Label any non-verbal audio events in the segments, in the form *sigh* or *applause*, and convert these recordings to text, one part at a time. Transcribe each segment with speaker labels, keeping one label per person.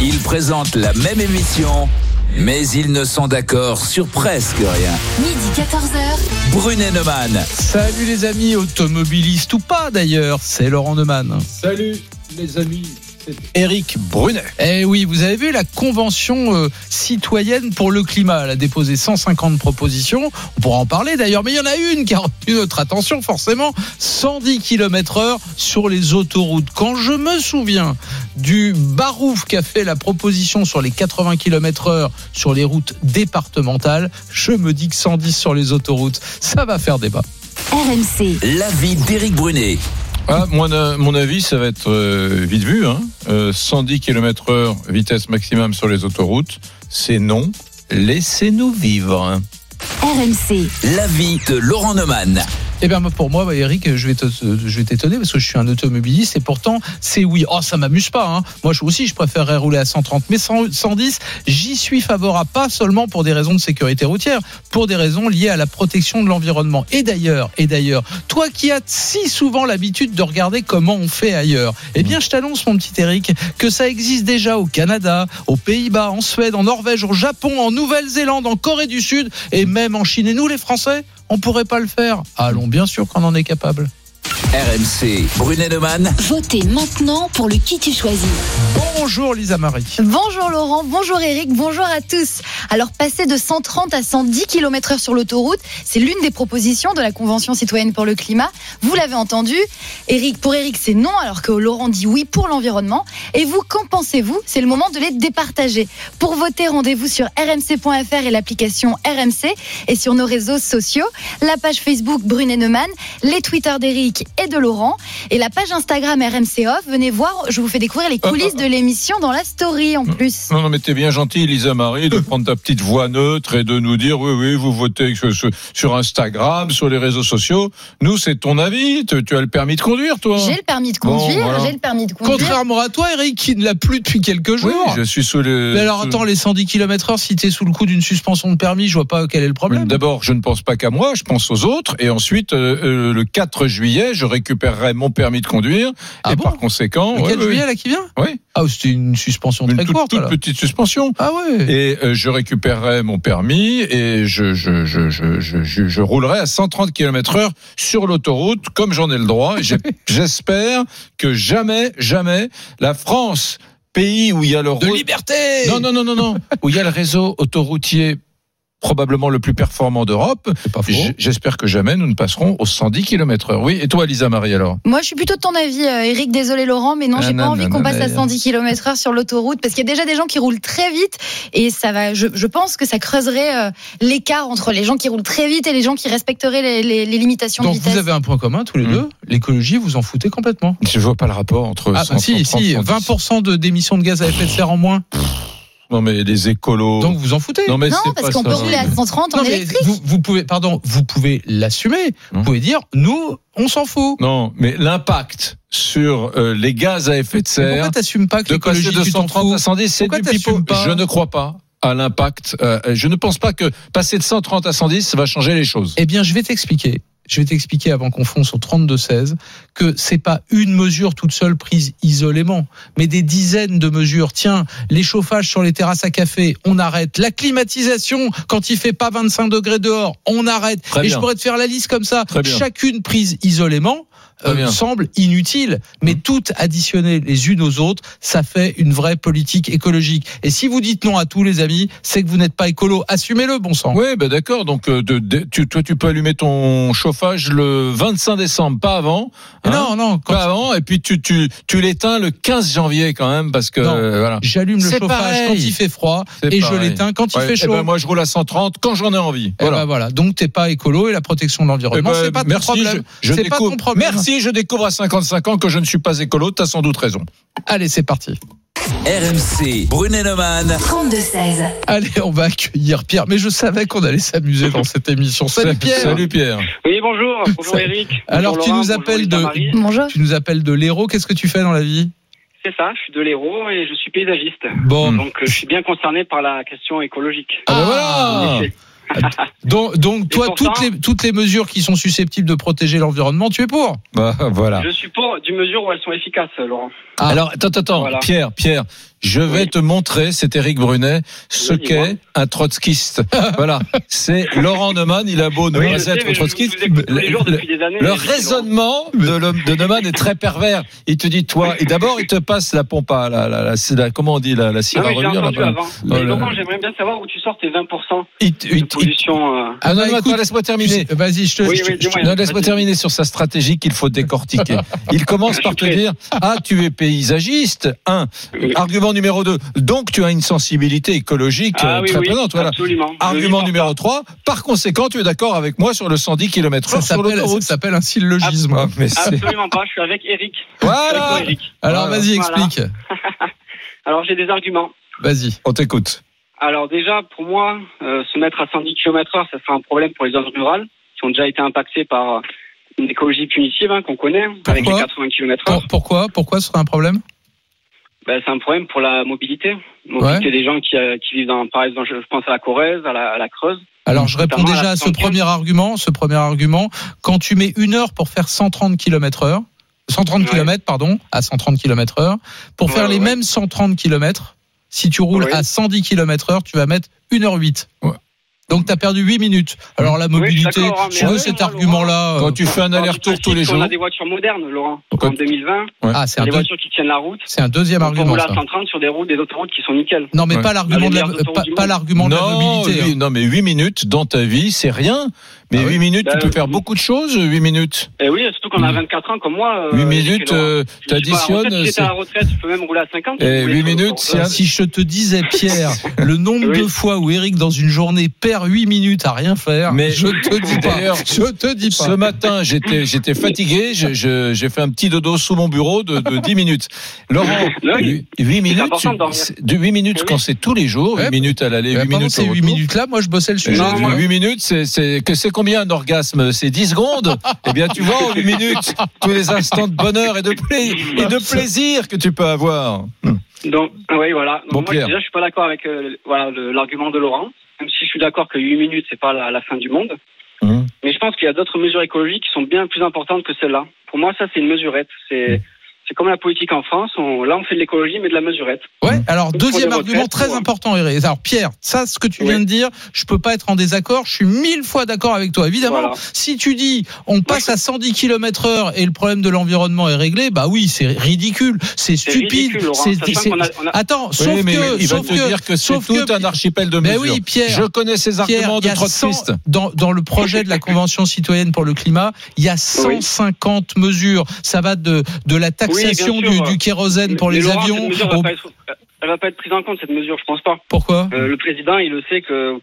Speaker 1: Ils présentent la même émission, mais ils ne sont d'accord sur presque rien.
Speaker 2: Midi 14h.
Speaker 1: Brunet Neumann.
Speaker 3: Salut les amis, automobilistes ou pas d'ailleurs, c'est Laurent Neumann.
Speaker 4: Salut les amis, c'est Eric Brunet.
Speaker 3: Eh oui, vous avez vu la convention euh, citoyenne pour le climat, elle a déposé 150 propositions, on pourra en parler d'ailleurs, mais il y en a une qui a retenu notre attention forcément, 110 km heure sur les autoroutes. Quand je me souviens du Barouf qui a fait la proposition sur les 80 km heure sur les routes départementales, je me dis que 110 sur les autoroutes, ça va faire débat.
Speaker 2: RMC.
Speaker 1: L'avis d'Éric Brunet.
Speaker 4: Ah, moi, na- mon avis, ça va être euh, vite vu. Hein. Euh, 110 km heure vitesse maximum sur les autoroutes, c'est non. Laissez-nous vivre.
Speaker 2: RMC.
Speaker 1: L'avis de Laurent Neumann.
Speaker 3: Eh bien, pour moi, Eric, je vais te- je vais t'étonner parce que je suis un automobiliste et pourtant, c'est oui. Oh, ça m'amuse pas. Hein. Moi, aussi, je préférerais rouler à 130, mais 100 110, j'y suis favorable, pas seulement pour des raisons de sécurité routière, pour des raisons liées à la protection de l'environnement. Et d'ailleurs, et d'ailleurs, toi qui as si souvent l'habitude de regarder comment on fait ailleurs, eh bien, je t'annonce, mon petit Eric, que ça existe déjà au Canada, aux Pays-Bas, en Suède, en Norvège, au Japon, en Nouvelle-Zélande, en Corée du Sud et même en Chine. Et nous, les Français, on pourrait pas le faire. Allons, bien sûr qu'on en est capable.
Speaker 1: RMC. Brunet Neumann.
Speaker 2: Votez maintenant pour le qui tu choisis.
Speaker 3: Bonjour Lisa Marie.
Speaker 5: Bonjour Laurent, bonjour Eric, bonjour à tous. Alors passer de 130 à 110 km heure sur l'autoroute, c'est l'une des propositions de la Convention citoyenne pour le climat. Vous l'avez entendu. Eric, pour Eric, c'est non, alors que Laurent dit oui pour l'environnement. Et vous, qu'en pensez-vous? C'est le moment de les départager. Pour voter, rendez-vous sur rmc.fr et l'application RMC et sur nos réseaux sociaux, la page Facebook Brunet Neumann, les Twitter d'Eric et de Laurent et la page Instagram RMC Off. Venez voir, je vous fais découvrir les coulisses de l'émission dans la story en plus.
Speaker 4: Non, non, mais t'es bien gentil, Lisa Marie, de prendre ta petite voix neutre et de nous dire oui, oui, vous votez sur, Instagram, sur les réseaux sociaux. Nous, c'est ton avis. Tu, tu as le permis de conduire, toi
Speaker 5: J'ai le permis de
Speaker 4: Bon,
Speaker 5: conduire,
Speaker 4: voilà.
Speaker 5: j'ai le permis de conduire.
Speaker 3: Contrairement à toi, Eric, qui ne l'a plus depuis quelques
Speaker 4: Oui,
Speaker 3: jours.
Speaker 4: je suis sous le.
Speaker 3: Mais alors attends, les 110 km heure, si t'es sous le coup d'une suspension de permis, je vois pas quel est le problème.
Speaker 4: D'abord, je ne pense pas qu'à moi, je pense aux autres. Et ensuite, euh, euh, le 4 juillet, je récupérerai mon permis de conduire.
Speaker 3: Ah
Speaker 4: et
Speaker 3: bon
Speaker 4: par conséquent,
Speaker 3: Le
Speaker 4: ouais,
Speaker 3: 4
Speaker 4: ouais,
Speaker 3: juillet là qui vient?
Speaker 4: Oui,
Speaker 3: Ah, c'était une suspension
Speaker 4: une
Speaker 3: très
Speaker 4: toute,
Speaker 3: courte.
Speaker 4: toute
Speaker 3: alors.
Speaker 4: petite suspension.
Speaker 3: Ah ouais.
Speaker 4: Et euh, je récupérerai mon permis et je, je, je, je, roulerai à 130 km heure sur l'autoroute comme j'en ai le droit. *laughs* J'espère que jamais, jamais la France, pays où il y a le
Speaker 3: De liberté.
Speaker 4: non, non, non, non, non, où il y a le réseau autoroutier probablement le plus performant d'Europe. J'espère que jamais nous ne passerons aux 110 km heure. Oui, et toi, Lisa Marie, alors?
Speaker 5: Moi, je suis plutôt de ton avis, euh, Eric. Désolé, Laurent, mais non,
Speaker 4: Ah,
Speaker 5: j'ai pas envie qu'on passe à
Speaker 4: mais-
Speaker 5: 110 km heure sur l'autoroute parce qu'il y a déjà des gens qui roulent très vite et ça va. Je, je pense que ça creuserait euh, l'écart entre les gens qui roulent très vite et les gens qui respecteraient les, les- les limitations
Speaker 3: Donc
Speaker 5: de vitesse.
Speaker 3: vous avez un point commun tous les
Speaker 4: Hmm.
Speaker 3: deux? L'écologie, vous en foutez complètement?
Speaker 4: Je vois pas le rapport entre
Speaker 3: Ah bah
Speaker 4: 130,
Speaker 3: si, si,
Speaker 4: 110.
Speaker 3: 20% de d'émissions de gaz à effet de serre en moins?
Speaker 4: Non, mais les écolos.
Speaker 3: Donc vous en foutez.
Speaker 4: non, mais
Speaker 5: Non, parce qu'on peut rouler à 130 en
Speaker 3: Non, mais
Speaker 5: électrique.
Speaker 3: vous, vous pouvez, pardon, vous pouvez l'assumer. Vous
Speaker 4: Hum.
Speaker 3: pouvez dire, nous, on s'en fout.
Speaker 4: Non, mais l'impact sur euh, les gaz à effet de
Speaker 3: Mais
Speaker 4: serre
Speaker 3: Pourquoi t'assumes pas que
Speaker 4: de passer
Speaker 3: l'écologie,
Speaker 4: de
Speaker 3: tu t'en
Speaker 4: 130
Speaker 3: fous
Speaker 4: à 110, c'est du pipeau.
Speaker 3: t'assumes pas
Speaker 4: Je ne crois pas à l'impact. euh, je ne pense pas que passer de 130 à 110, ça va changer les choses.
Speaker 3: Eh bien, je vais t'expliquer. Je vais t'expliquer avant qu'on fonce au 32-16 que c'est pas une mesure toute seule prise isolément, mais des dizaines de mesures. Tiens, les chauffages sur les terrasses à café, on arrête. La climatisation, quand il fait pas 25 degrés dehors, on arrête.
Speaker 4: Très
Speaker 3: Et
Speaker 4: bien.
Speaker 3: je pourrais te faire la liste comme ça. Chacune prise isolément. Euh, semble inutile, mais
Speaker 4: Mmh.
Speaker 3: toutes additionnées les unes aux autres, ça fait une vraie politique écologique. Et si vous dites non à tous les amis, c'est que vous n'êtes pas écolo. Assumez-le, bon sang.
Speaker 4: Oui, ben d'accord. Donc, euh, de, de- tu, toi, tu peux allumer ton chauffage le 25 décembre, pas avant. Hein,
Speaker 3: non, non, quand
Speaker 4: pas avant. Et puis tu, tu, tu l'éteins le 15 janvier quand même, parce que euh, voilà.
Speaker 3: J'allume le chauffage
Speaker 4: pareil.
Speaker 3: quand il fait froid et je l'éteins quand il fait
Speaker 4: eh
Speaker 3: chaud.
Speaker 4: ben, moi, je roule à 130 quand j'en ai envie.
Speaker 3: Eh ben voilà. Donc t'es pas écolo et la protection de l'environnement,
Speaker 4: Eh ben,
Speaker 3: c'est pas ton
Speaker 4: merci,
Speaker 3: problème.
Speaker 4: je- je
Speaker 3: C'est pas ton problème.
Speaker 4: Merci. Si je découvre à 55 ans que je ne suis pas écolo, t'as sans doute raison.
Speaker 3: Allez, c'est parti.
Speaker 1: RMC, Brunet-Neumann.
Speaker 2: 32-16.
Speaker 3: Allez, on va accueillir Pierre. Mais je savais qu'on allait s'amuser dans cette émission. *laughs* Salut Pierre.
Speaker 4: Salut Pierre.
Speaker 6: Oui, bonjour. Bonjour Eric.
Speaker 3: Alors,
Speaker 6: Bonjour
Speaker 3: tu
Speaker 6: Laurent,
Speaker 3: nous appelles
Speaker 6: bonjour
Speaker 3: de-.
Speaker 5: Bonjour.
Speaker 3: Tu nous appelles de l'héros. Qu'est-ce que tu fais dans la vie?
Speaker 6: C'est ça, je suis de l'Hérault et je suis paysagiste.
Speaker 3: Bon.
Speaker 6: Donc, euh, je suis bien concerné par la question écologique.
Speaker 4: Ah, ben
Speaker 6: En
Speaker 4: voilà. *laughs*
Speaker 3: Donc, donc toi,
Speaker 6: pourtant-
Speaker 3: toutes les, toutes les mesures qui sont susceptibles de protéger l'environnement, tu es pour?
Speaker 4: Bah, voilà.
Speaker 6: Je suis pour du mesure où elles sont efficaces, Laurent.
Speaker 3: Ah.
Speaker 4: Alors, attends, attends,
Speaker 6: Voilà.
Speaker 4: Pierre, Pierre, je vais
Speaker 6: Oui.
Speaker 4: te montrer, c'est Éric Brunet, ce
Speaker 6: Oui,
Speaker 4: qu'est un trotskiste. *laughs* voilà. C'est Laurent Neumann, il a beau ne
Speaker 6: Oui,
Speaker 4: pas être trotskiste. le-. Le raisonnement de, l'homme- de Neumann est très pervers. Il te dit, toi, et d'abord, il te passe la pompe à la, la, la, la- comment on dit, la, la cire à
Speaker 6: avant.
Speaker 4: Oh
Speaker 6: Mais Laurent, j'aimerais bien savoir où tu sors tes 20%
Speaker 4: Il, te-
Speaker 6: de pollution. euh.
Speaker 4: ah non,
Speaker 3: bah,
Speaker 4: non, laisse-moi terminer.
Speaker 3: Vas-y, je te.
Speaker 4: Laisse-moi terminer sur sa stratégie qu'il faut décortiquer. *laughs* Il commence par te dire Ah, tu es paysagiste. Un.
Speaker 6: Oui.
Speaker 4: Argument numéro deux. Donc, tu as une sensibilité écologique
Speaker 6: Ah
Speaker 4: euh,
Speaker 6: oui,
Speaker 4: très
Speaker 6: oui,
Speaker 4: présente. Voilà.
Speaker 6: absolument.
Speaker 4: Argument
Speaker 6: Oui,
Speaker 4: numéro 3. Par conséquent, tu es d'accord avec moi sur le 110 km
Speaker 3: Ça
Speaker 4: sur
Speaker 3: ça s'appelle un syllogisme.
Speaker 4: Ah, mais
Speaker 6: Absolument pas, je suis avec Eric. *laughs*
Speaker 4: Voilà.
Speaker 6: Avec Eric.
Speaker 3: Alors,
Speaker 4: Voilà.
Speaker 3: vas-y,
Speaker 6: Voilà.
Speaker 3: explique. *laughs*
Speaker 6: Alors, j'ai des arguments.
Speaker 3: Vas-y.
Speaker 4: On t'écoute.
Speaker 6: Alors déjà, pour moi, euh, se mettre à 110 km heure, ça sera un problème pour les zones rurales qui ont déjà été impactées par une écologie punitive hein, qu'on connaît, avec les
Speaker 3: Pourquoi
Speaker 6: 80 km heure.
Speaker 3: Pour- pourquoi Pourquoi ce serait un problème?
Speaker 6: Ben, c'est un problème pour la mobilité. Mobilité des gens qui, euh, qui vivent dans, par exemple, je pense à la Corrèze, à la, à la Creuse.
Speaker 3: Alors, je réponds déjà à ce
Speaker 6: 75.
Speaker 3: premier argument. Ce premier argument, quand tu mets une heure pour faire 130 km heure, 130
Speaker 6: Ouais.
Speaker 3: km, pardon, à 130 km heure, pour
Speaker 6: Ouais,
Speaker 3: faire les
Speaker 6: ouais.
Speaker 3: mêmes 130 km, si tu roules à 110 km heure, tu vas mettre 1h08. Donc, tu as perdu 8 minutes. Alors, la
Speaker 6: je
Speaker 3: mobilité,
Speaker 6: d'accord, hein,
Speaker 3: je veux cet argument-là. euh,
Speaker 4: Quand tu fais un aller-retour tous les jours.
Speaker 6: a des voitures modernes, Laurent. En 2020,
Speaker 3: Ah, c'est
Speaker 6: des
Speaker 3: deux-
Speaker 6: voitures qui tiennent la route.
Speaker 3: c'est un deuxième
Speaker 6: On
Speaker 3: argument,
Speaker 6: rouler à
Speaker 3: ça.
Speaker 6: 130 sur des routes, des autoroutes qui sont nickel.
Speaker 3: Non, mais pas l'argument de la, pas, pas l'argument de mobilité. hein.
Speaker 4: non, mais 8 minutes dans ta vie, c'est rien. Mais
Speaker 3: Ah oui
Speaker 4: 8 minutes, tu
Speaker 6: Bah,
Speaker 4: peux faire beaucoup de choses, 8 minutes.
Speaker 6: Et oui, surtout qu'on a 24 ans comme moi. euh,
Speaker 4: 8
Speaker 6: Eric et
Speaker 4: minutes, euh,
Speaker 6: Je à retraite.
Speaker 4: t'additionnes.
Speaker 6: Si t'es à la retraite, tu peux même rouler à 50.
Speaker 4: Et
Speaker 6: tu roules
Speaker 4: huit
Speaker 6: sur
Speaker 4: minutes,
Speaker 6: l'autoroute.
Speaker 4: si
Speaker 3: Si je te disais, *laughs* Pierre, le nombre
Speaker 6: Oui.
Speaker 3: de fois où Eric, dans une journée, perd 8 minutes à rien faire,
Speaker 4: Mais-
Speaker 3: je te dis pas.
Speaker 4: D'ailleurs,
Speaker 3: Je te dis pas.
Speaker 4: Ce matin, j'étais, j'étais fatigué. je- je- J'ai fait un petit dodo sous mon bureau de, de 10 minutes. Laurent,
Speaker 6: Oui.
Speaker 4: 8 minutes,
Speaker 6: de dormir.
Speaker 4: c'est- de 8 minutes
Speaker 6: Oui.
Speaker 4: quand c'est tous les jours, 8
Speaker 3: Ouais.
Speaker 4: minutes à l'aller,
Speaker 3: Eh,
Speaker 4: 8
Speaker 3: pendant
Speaker 4: minutes
Speaker 3: ces
Speaker 4: au
Speaker 3: 8
Speaker 4: retour.
Speaker 3: minutes-là, moi, je bossais le
Speaker 4: Et
Speaker 3: sujet.
Speaker 6: Non,
Speaker 3: tu
Speaker 6: moi-
Speaker 3: vois.
Speaker 4: 8 minutes, c'est, c'est, que c'est combien un orgasme? C'est 10 secondes? Eh bien, tu vois, en 8 minutes, tous les instants de bonheur et de, pla- et de plaisir que tu peux avoir.
Speaker 6: Donc, oui, voilà. Donc,
Speaker 4: Bon,
Speaker 6: moi,
Speaker 4: Pierre.
Speaker 6: déjà, je suis pas d'accord avec euh, voilà, l'argument de Laurent. Même si je suis d'accord que 8 minutes, c'est pas la, la fin du monde.
Speaker 4: Hum.
Speaker 6: Mais je pense qu'il y a d'autres mesures écologiques qui sont bien plus importantes que celle-là. Pour moi, ça, c'est une mesurette. C'est, c'est comme la politique en France. On, là, on fait de l'écologie, mais de la mesurette.
Speaker 3: Ouais, alors deuxième argument
Speaker 6: retraites,
Speaker 3: très important, Eric. Alors Pierre, ça, ce que tu
Speaker 6: Oui.
Speaker 3: viens de dire, je peux pas être en désaccord. Je suis mille fois d'accord avec toi. Évidemment,
Speaker 6: Voilà.
Speaker 3: si tu dis on passe à 110 km heure et le problème de l'environnement est réglé, bah oui, c'est ridicule, c'est stupide.
Speaker 6: ridicule, Laurent. a- a-
Speaker 3: Attends,
Speaker 4: Oui,
Speaker 3: sauf
Speaker 4: mais
Speaker 3: que,
Speaker 4: il va
Speaker 3: sauf
Speaker 4: te
Speaker 3: que,
Speaker 4: dire que c'est
Speaker 3: sauf
Speaker 4: tout
Speaker 3: que-
Speaker 4: un archipel de
Speaker 3: Mais
Speaker 4: mesures.
Speaker 3: oui, Pierre.
Speaker 4: Je connais ces
Speaker 3: Pierre,
Speaker 4: arguments
Speaker 3: il y
Speaker 4: de
Speaker 3: a 100
Speaker 4: trotskistes.
Speaker 3: dans, dans le projet de la *laughs* Convention citoyenne pour le climat, il y a 150 mesures. Ça va de, de la taxation
Speaker 6: Oui,
Speaker 3: du, kérosène pour
Speaker 6: Mais
Speaker 3: les
Speaker 6: Laurent,
Speaker 3: avions.
Speaker 6: Mesure va
Speaker 3: au-
Speaker 6: pas être, elle va pas être prise en compte, cette mesure, je pense pas.
Speaker 3: Pourquoi?
Speaker 6: Euh, le président, il le sait que,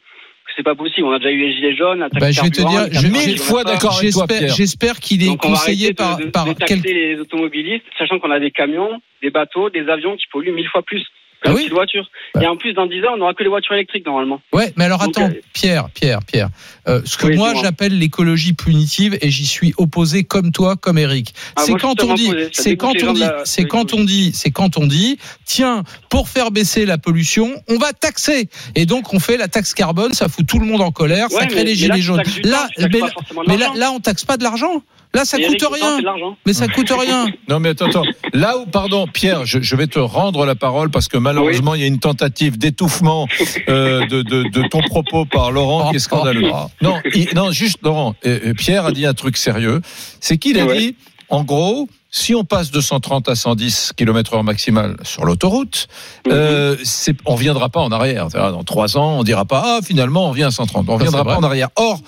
Speaker 6: c'est pas possible. On a déjà eu les gilets jaunes, la taxe
Speaker 3: Bah, je vais te dire,
Speaker 6: les
Speaker 3: je-
Speaker 6: 80
Speaker 3: mille
Speaker 4: fois d'accord avec toi,
Speaker 3: J'espère qu'il est
Speaker 6: Donc on va
Speaker 3: conseillé par,
Speaker 6: de,
Speaker 3: par
Speaker 6: de
Speaker 3: quel-
Speaker 6: taxer les automobilistes, sachant qu'on a des camions, des bateaux, des avions qui polluent mille fois plus
Speaker 3: Ah oui. Bah.
Speaker 6: Et en plus, dans 10 ans, on n'aura que les voitures électriques normalement.
Speaker 3: Ouais, mais alors attends,
Speaker 6: euh,
Speaker 3: Pierre, Pierre, Pierre. Euh, ce que
Speaker 6: Oui,
Speaker 3: moi j'appelle l'écologie punitive et j'y suis opposé comme toi, comme Eric.
Speaker 6: Ah,
Speaker 3: c'est quand on dit, c'est quand on dit, c'est quand on dit, c'est quand on dit, tiens, pour faire baisser la pollution, on va taxer. Et donc on fait la taxe carbone, ça fout tout le monde en colère, ça crée
Speaker 6: mais-
Speaker 3: les
Speaker 6: mais
Speaker 3: gilets
Speaker 6: là,
Speaker 3: jaunes. Là, mais, là, là, on taxe pas de l'argent. Là, ça
Speaker 6: Mais
Speaker 3: coûte
Speaker 6: Eric,
Speaker 3: rien. Mais ça coûte rien. *laughs*
Speaker 4: Non mais attends, attends. Là où, pardon, Pierre, je, je vais te rendre la parole parce que malheureusement il y a une tentative d'étouffement euh, de, de, de ton propos par Laurent qui est scandaleux. Non, il- non, juste Laurent. euh, euh, Pierre a dit un truc sérieux, c'est qu'il a
Speaker 6: Ouais.
Speaker 4: dit, en gros, si on passe de 130 à 110 km heure maximal sur l'autoroute,
Speaker 6: Mhm.
Speaker 4: euh, on viendra pas en arrière. Dans trois ans, on dira pas, ah finalement on vient à 130. On
Speaker 3: Ça,
Speaker 4: viendra pas
Speaker 3: vrai.
Speaker 4: en arrière. Or,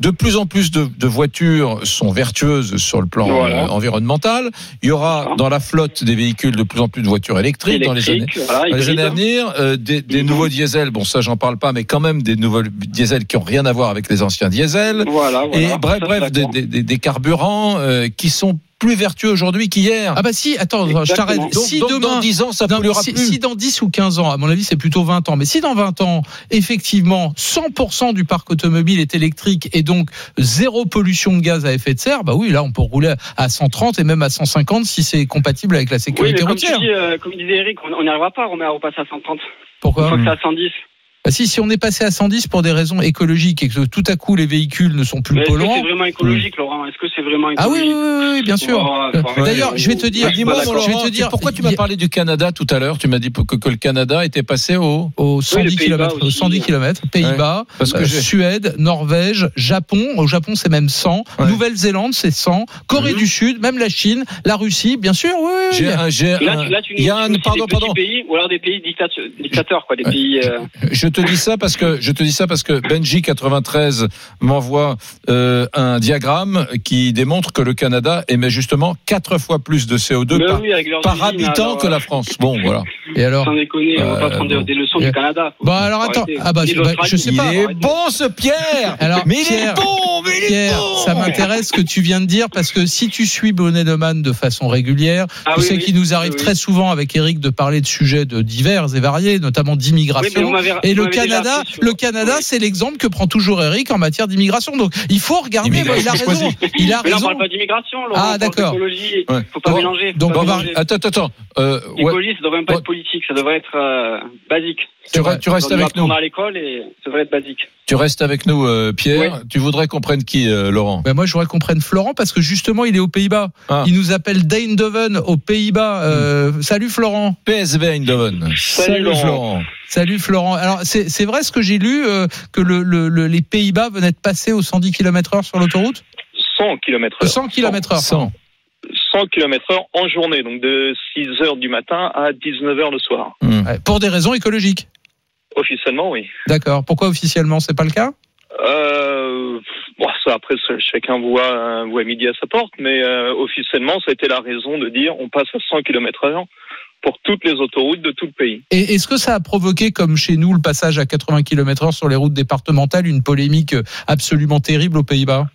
Speaker 4: de plus en plus de, de voitures sont vertueuses sur le plan
Speaker 6: Voilà.
Speaker 4: euh, environnemental. Il y aura
Speaker 6: Voilà.
Speaker 4: dans la flotte des véhicules de plus en plus de voitures électriques, dans les années.
Speaker 6: Électrique, voilà,
Speaker 4: Dans les
Speaker 6: hybride.
Speaker 4: années à venir, euh, des, des nouveaux diesels, bon ça j'en parle pas, mais quand même des nouveaux diesels qui ont rien à voir avec les anciens diesels.
Speaker 6: Voilà, voilà.
Speaker 4: Et bref, bref, des,
Speaker 6: d'accord.
Speaker 4: des- des- des carburants euh, qui sont plus vertueux aujourd'hui qu'hier.
Speaker 3: Ah bah si, attends, je t'arrête. Si
Speaker 4: donc,
Speaker 3: demain,
Speaker 4: dans 10 ans, ça
Speaker 3: Non,
Speaker 4: polluera
Speaker 3: si,
Speaker 4: plus.
Speaker 3: si dans 10 ou 15 ans, à mon avis, c'est plutôt 20 ans, mais si dans 20 ans, effectivement, 100% du parc automobile est électrique et donc zéro pollution de gaz à effet de serre, bah oui, là, on peut rouler à 130 et même à 150 si c'est compatible avec la
Speaker 6: Oui,
Speaker 3: sécurité
Speaker 6: mais comme tu dis, euh, comme disait Eric, on n'y arrivera pas, on à repasser à 130. Une
Speaker 3: Pourquoi
Speaker 6: fois que c'est à 110.
Speaker 3: Bah si, si on est passé à 110 pour des raisons écologiques et que tout à coup les véhicules ne sont plus
Speaker 6: Mais est-ce que
Speaker 3: polluants.
Speaker 6: c'est vraiment écologique, Laurent? Est-ce que c'est vraiment
Speaker 3: Ah oui,
Speaker 6: écologique?
Speaker 3: oui, oui, oui, bien sûr.
Speaker 6: Oh,
Speaker 3: Euh,
Speaker 6: faut
Speaker 3: D'ailleurs, je vais te dire,
Speaker 6: Je
Speaker 4: Dis-moi,
Speaker 3: vais te dire,
Speaker 4: pourquoi tu m'as parlé du Canada tout à l'heure? Tu m'as dit que, que le Canada était passé au.
Speaker 3: aux 110
Speaker 6: les Pays-Bas
Speaker 3: km,
Speaker 6: aussi.
Speaker 3: 110 km, Pays-Bas, euh, Suède, Norvège, Japon. Au Japon, c'est même 100.
Speaker 4: Ouais.
Speaker 3: Nouvelle-Zélande, c'est 100. Corée
Speaker 6: Mhm.
Speaker 3: du Sud, même la Chine, la Russie, bien sûr. Oui, oui,
Speaker 4: J'ai
Speaker 3: oui.
Speaker 4: un, j'ai
Speaker 6: Là,
Speaker 4: un-
Speaker 6: tu, là, tu
Speaker 4: il y a
Speaker 6: nous
Speaker 4: un, pardon, pardon.
Speaker 6: pays ou alors des pays dictateurs, dictateurs quoi, des pays. Euh,
Speaker 4: Je te dis ça parce que je te dis ça parce que Benji 93 m'envoie euh, un diagramme qui démontre que le Canada émet justement quatre fois plus de CO2
Speaker 6: mais
Speaker 4: par,
Speaker 6: oui, avec leurs
Speaker 4: par
Speaker 6: usines,
Speaker 4: habitant
Speaker 6: alors,
Speaker 4: que la France. Bon, voilà.
Speaker 3: Et alors
Speaker 6: Sans déconner, on va pas
Speaker 4: Euh,
Speaker 6: prendre des-
Speaker 4: bon.
Speaker 6: des leçons du Canada.
Speaker 3: Bon, alors
Speaker 6: faut
Speaker 3: attends. Ah bah, bah, je sais
Speaker 4: Il
Speaker 3: pas.
Speaker 4: est
Speaker 6: arrêtez.
Speaker 4: bon ce Pierre.
Speaker 3: Alors,
Speaker 4: mais il
Speaker 3: Pierre,
Speaker 4: est bon, mais il est
Speaker 3: Pierre,
Speaker 4: bon.
Speaker 3: ça m'intéresse ce que tu viens de dire parce que si tu suis Bonnet de Man de façon régulière,
Speaker 6: Ah
Speaker 3: tu
Speaker 6: oui,
Speaker 3: sais
Speaker 6: oui.
Speaker 3: qu'il nous arrive très souvent avec Eric de parler de sujets de divers et variés, notamment d'immigration. Et le Canada, le Canada,
Speaker 6: Oui.
Speaker 3: c'est l'exemple que prend toujours Eric en matière d'immigration. Donc, il faut regarder.
Speaker 4: Immigration
Speaker 3: Il a raison. Il a
Speaker 6: Mais là, on
Speaker 3: raison.
Speaker 6: parle pas d'immigration.
Speaker 3: Ah,
Speaker 6: on
Speaker 3: d'accord.
Speaker 6: d'écologie.
Speaker 4: Ouais.
Speaker 6: Faut pas
Speaker 4: Bon,
Speaker 6: mélanger. faut
Speaker 3: donc
Speaker 6: pas
Speaker 3: on va-
Speaker 6: mélanger.
Speaker 4: Attends, attends, attends. Euh, ouais,
Speaker 6: L'écologie, ça devrait même pas
Speaker 4: Ouais.
Speaker 6: être politique, ça devrait être euh, basique.
Speaker 4: tu,
Speaker 3: vrai.
Speaker 4: tu restes
Speaker 6: On
Speaker 4: avec nous.
Speaker 6: apprendre à l'école et ça devrait être basique.
Speaker 4: Tu restes avec nous, euh, Pierre. Tu voudrais qu'on prenne qui, euh, Laurent?
Speaker 3: Ben moi, je voudrais qu'on prenne Florent parce que justement, il est aux Pays-Bas.
Speaker 4: Ah.
Speaker 3: Il nous appelle Eindhoven aux Pays-Bas. Euh, Salut Florent.
Speaker 4: PSV Eindhoven. Salut,
Speaker 6: Laurent.
Speaker 4: Florent.
Speaker 3: Salut Florent. Alors, c'est vrai ce que j'ai lu euh, que le, le- le- les Pays-Bas venaient de passer aux 110 km/h sur l'autoroute?
Speaker 7: 100 km
Speaker 3: Euh,
Speaker 7: heure.
Speaker 3: 100 km/h.
Speaker 4: 100.
Speaker 7: 100 km heure en journée, donc de 6 heures du matin à 19 heures le soir.
Speaker 4: Hmm.
Speaker 3: Ouais, pour des raisons écologiques.
Speaker 7: Officiellement, oui.
Speaker 3: D'accord. Pourquoi officiellement c'est pas le cas?
Speaker 7: Euh, bon, ça après, chacun voit, voit midi à sa porte, mais euh, officiellement, ça a été la raison de dire on passe à 100 km heure pour toutes les autoroutes de tout le pays.
Speaker 3: Et est-ce que ça a provoqué, comme chez nous, le passage à 80 km/h sur les routes départementales, une polémique absolument terrible aux Pays-Bas?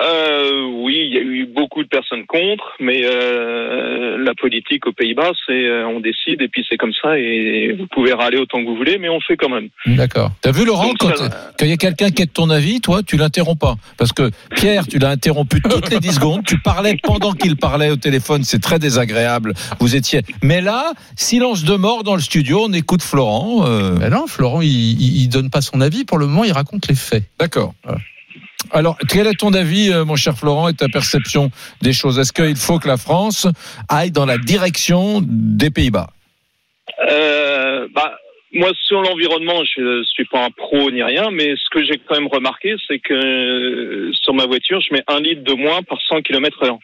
Speaker 7: Euh, oui, il y a eu beaucoup de personnes contre, mais euh, la politique aux Pays-Bas, c'est euh, on décide et puis c'est comme ça et vous pouvez râler autant que vous voulez, mais on fait quand même.
Speaker 3: D'accord.
Speaker 4: T'as vu Laurent
Speaker 7: Donc,
Speaker 4: quand
Speaker 7: ça-
Speaker 4: quand il y a quelqu'un qui est de ton avis, toi tu l'interromps pas parce que Pierre tu l'as interrompu toutes les 10 secondes, tu parlais pendant qu'il parlait au téléphone, c'est très désagréable. Vous étiez mais là silence de mort dans le studio, on écoute Florent. euh,
Speaker 3: Ben non, Florent, il, il, il donne pas son avis. Pour le moment, il raconte les faits.
Speaker 4: D'accord.
Speaker 3: Voilà.
Speaker 4: Alors, quel est ton avis, euh, mon cher Florent, et ta perception des choses? Est-ce qu'il faut que la France aille dans la direction des Pays-Bas?
Speaker 7: Euh, bah, moi, sur l'environnement, je suis pas un pro ni rien, mais ce que j'ai quand même remarqué, c'est que euh, sur ma voiture, je mets un litre de moins par 100 km heure.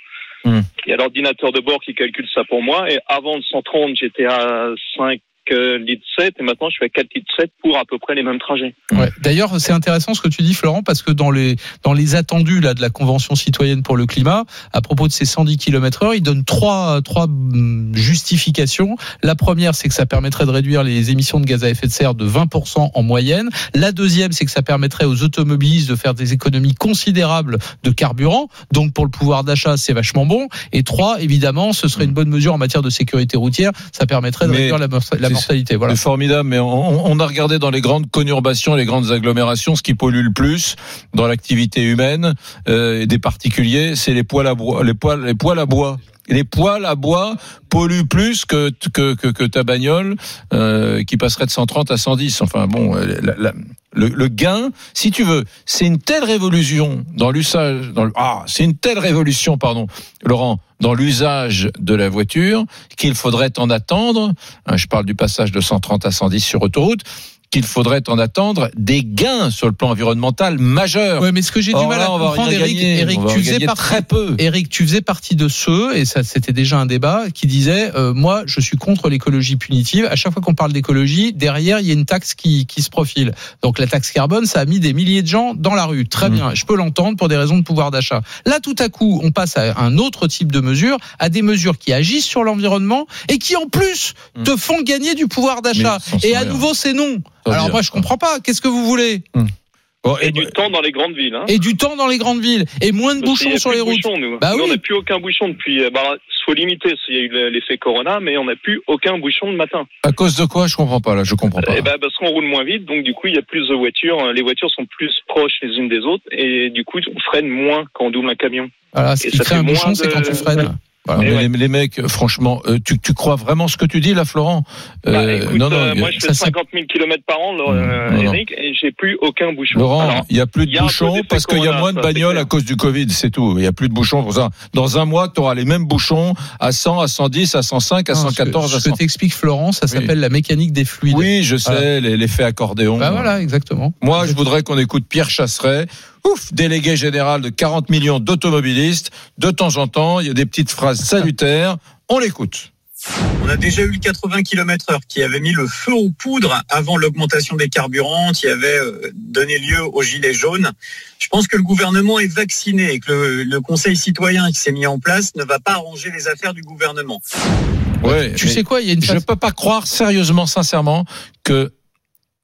Speaker 4: Hmm.
Speaker 7: Il y a l'ordinateur de bord qui calcule ça pour moi, et avant le 130, j'étais à 5 euh, litres 7, et maintenant je suis à 4 litres 7 pour à peu près les mêmes trajets.
Speaker 3: Ouais. D'ailleurs, c'est intéressant ce que tu dis, Florent, parce que dans les dans les attendus là de la Convention citoyenne pour le climat, à propos de ces 110 km/h, ils donnent trois trois hum, justifications. La première, c'est que ça permettrait de réduire les émissions de gaz à effet de serre de 20% en moyenne. La deuxième, c'est que ça permettrait aux automobilistes de faire des économies considérables de carburant. Donc pour le pouvoir d'achat, c'est vachement bon. Et trois, évidemment, ce serait une bonne mesure en matière de sécurité routière. Ça permettrait de
Speaker 4: Mais
Speaker 3: réduire la, la mortalité. Voilà.
Speaker 4: C'est formidable, mais on, on a regardé dans les grandes conurbations, les grandes agglomérations, ce qui pollue le plus dans l'activité humaine euh, et des particuliers, c'est les poêles à bois. Les poêles, les poêles à bois. Les poêles à bois polluent plus que que, que, que ta bagnole euh, qui passerait de 130 à 110. Enfin bon, euh, le, le gain, si tu veux, c'est une telle révolution dans l'usage, ah, c'est une telle révolution, pardon, Laurent, dans l'usage de la voiture qu'il faudrait en attendre. hein, Je parle du passage de 130 à 110 sur autoroute qu'il faudrait en attendre des gains sur le plan environnemental majeurs.
Speaker 3: Ouais, mais ce que j'ai du mal
Speaker 4: là,
Speaker 3: à comprendre, Eric. Eric, tu faisais partie,
Speaker 4: très peu.
Speaker 3: Eric, tu faisais partie de ceux, et ça c'était déjà un débat, qui disait euh, moi je suis contre l'écologie punitive. À chaque fois qu'on parle d'écologie, derrière il y a une taxe qui, qui se profile. Donc la taxe carbone, ça a mis des milliers de gens dans la rue. Très
Speaker 4: Mm.
Speaker 3: bien, je peux l'entendre pour des raisons de pouvoir d'achat. Là, tout à coup, on passe à un autre type de mesures, à des mesures qui agissent sur l'environnement et qui en plus
Speaker 4: Mm.
Speaker 3: te font gagner du pouvoir d'achat. Et à
Speaker 4: rien.
Speaker 3: nouveau, c'est non. Alors
Speaker 4: dire
Speaker 3: moi, je comprends pas. Qu'est-ce que vous voulez
Speaker 4: Bon,
Speaker 7: Et
Speaker 4: et-
Speaker 7: du temps dans les grandes villes. Hein.
Speaker 3: Et du temps dans les grandes villes et moins de
Speaker 7: Parce
Speaker 3: bouchons sur les
Speaker 7: de
Speaker 3: routes.
Speaker 7: bouchons, nous.
Speaker 3: Bah
Speaker 7: Nous, on
Speaker 3: oui.
Speaker 7: n'a plus aucun bouchon depuis. euh, Bah, faut limiter s'il y a eu le- l'effet Corona, mais on n'a plus aucun bouchon le matin.
Speaker 4: à cause de quoi? Je comprends pas là. Je comprends pas.
Speaker 7: Eh ben, parce qu'on roule moins vite, donc du coup il y a plus de voitures. euh, Les voitures sont plus proches les unes des autres, et du coup on freine moins quand on double un camion.
Speaker 3: Voilà, ce
Speaker 7: Et
Speaker 3: qui
Speaker 7: ça
Speaker 3: crée
Speaker 7: fait
Speaker 3: un bouchon,
Speaker 7: moins
Speaker 3: c'est
Speaker 7: de-
Speaker 3: quand tu freines.
Speaker 4: Voilà,
Speaker 7: Et
Speaker 4: mais
Speaker 7: ouais.
Speaker 4: les, les mecs, euh, franchement, euh, tu, tu crois vraiment ce que tu dis là, Florent
Speaker 7: Bah,
Speaker 4: Euh,
Speaker 7: écoute,
Speaker 4: Non, non.
Speaker 7: euh, moi je fais
Speaker 3: ça-
Speaker 7: 50 000 km par an, là, euh,
Speaker 4: Non, non.
Speaker 7: Eric, et j'ai plus aucun bouchon.
Speaker 4: Laurent, il y a plus de
Speaker 7: un
Speaker 4: bouchons parce qu'il y a moins de bagnoles à cause du Covid, c'est tout. Il y a plus de bouchons pour ça. Dans un mois, tu auras les mêmes bouchons à 100, à 110, à 105, à
Speaker 3: Non,
Speaker 4: 114,
Speaker 3: ce
Speaker 4: à
Speaker 3: que, ce
Speaker 4: 100.
Speaker 3: que t'explique Florent, ça
Speaker 4: Oui.
Speaker 3: s'appelle la mécanique des fluides.
Speaker 4: Oui, je sais, l'effet accordéon.
Speaker 3: Bah voilà, exactement.
Speaker 4: Moi, je voudrais qu'on écoute Pierre Chasseret, ouf, délégué général de 40 millions d'automobilistes. De temps en temps, il y a des petites phrases salutaires. On l'écoute.
Speaker 8: On a déjà eu le 80 km heure qui avait mis le feu aux poudres avant l'augmentation des carburants, qui avait euh, donné lieu aux gilets jaunes. Je pense que le gouvernement est vacciné et que le, le conseil citoyen qui s'est mis en place ne va pas arranger les affaires du gouvernement.
Speaker 4: Ouais,
Speaker 3: Tu sais quoi, il y a une
Speaker 4: je peux pas croire sérieusement, sincèrement, que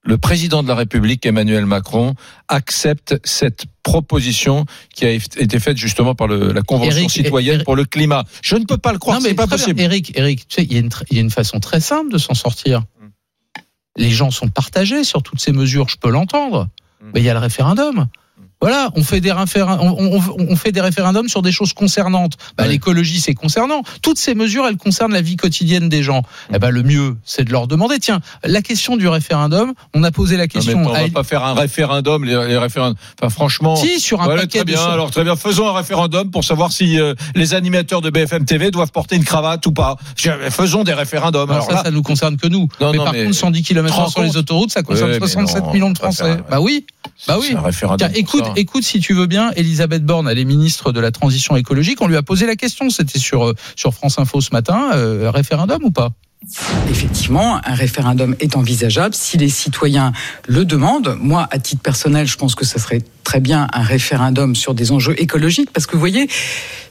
Speaker 4: le président de la République, Emmanuel Macron, accepte cette proposition qui a été faite justement par le- la Convention
Speaker 3: Eric,
Speaker 4: citoyenne
Speaker 3: Eric-
Speaker 4: pour le climat. Je ne peux pas le croire, c'est pas
Speaker 3: très bien.
Speaker 4: possible.
Speaker 3: Eric, Eric, tu sais, il y, a une tr- il y a une façon très simple de s'en sortir.
Speaker 4: Mm.
Speaker 3: Les gens sont partagés sur toutes ces mesures, je peux l'entendre.
Speaker 4: Mm.
Speaker 3: Mais il y a le référendum. Voilà, on fait des référendums, on, on- on fait des référendums sur des choses concernantes. Bah,
Speaker 4: Ouais.
Speaker 3: L'écologie, c'est concernant. Toutes ces mesures, elles concernent la vie quotidienne des gens.
Speaker 4: Mm.
Speaker 3: Eh ben, le mieux, c'est de leur demander. Tiens, la question du référendum, on a posé la
Speaker 4: Non, mais
Speaker 3: question.
Speaker 4: on
Speaker 3: à
Speaker 4: va pas faire un référendum, les, les référendums. Enfin, franchement.
Speaker 3: Si, sur un
Speaker 4: Voilà,
Speaker 3: paquet
Speaker 4: très bien. Alors très bien, faisons un référendum pour savoir si euh, les animateurs de BFM TV doivent porter une cravate ou pas. Faisons des référendums.
Speaker 3: Non,
Speaker 4: Alors
Speaker 3: ça,
Speaker 4: là,
Speaker 3: ça nous concerne que nous.
Speaker 4: Non,
Speaker 3: mais par
Speaker 4: mais-
Speaker 3: contre, 110
Speaker 4: te
Speaker 3: km sur les autoroutes, ça concerne
Speaker 4: Ouais, mais
Speaker 3: 67
Speaker 4: non,
Speaker 3: millions de Français. Bah oui. Bah oui.
Speaker 4: c'est un référendum.
Speaker 3: Tiens, écoute. Écoute, si tu veux bien, Elisabeth Borne, elle est ministre de la transition écologique. On lui a posé la question. C'était sur euh, France Info ce matin. euh, référendum ou pas?
Speaker 9: Effectivement, un référendum est envisageable si les citoyens le demandent. Moi, à titre personnel, je pense que ce serait très bien un référendum sur des enjeux écologiques parce que vous voyez,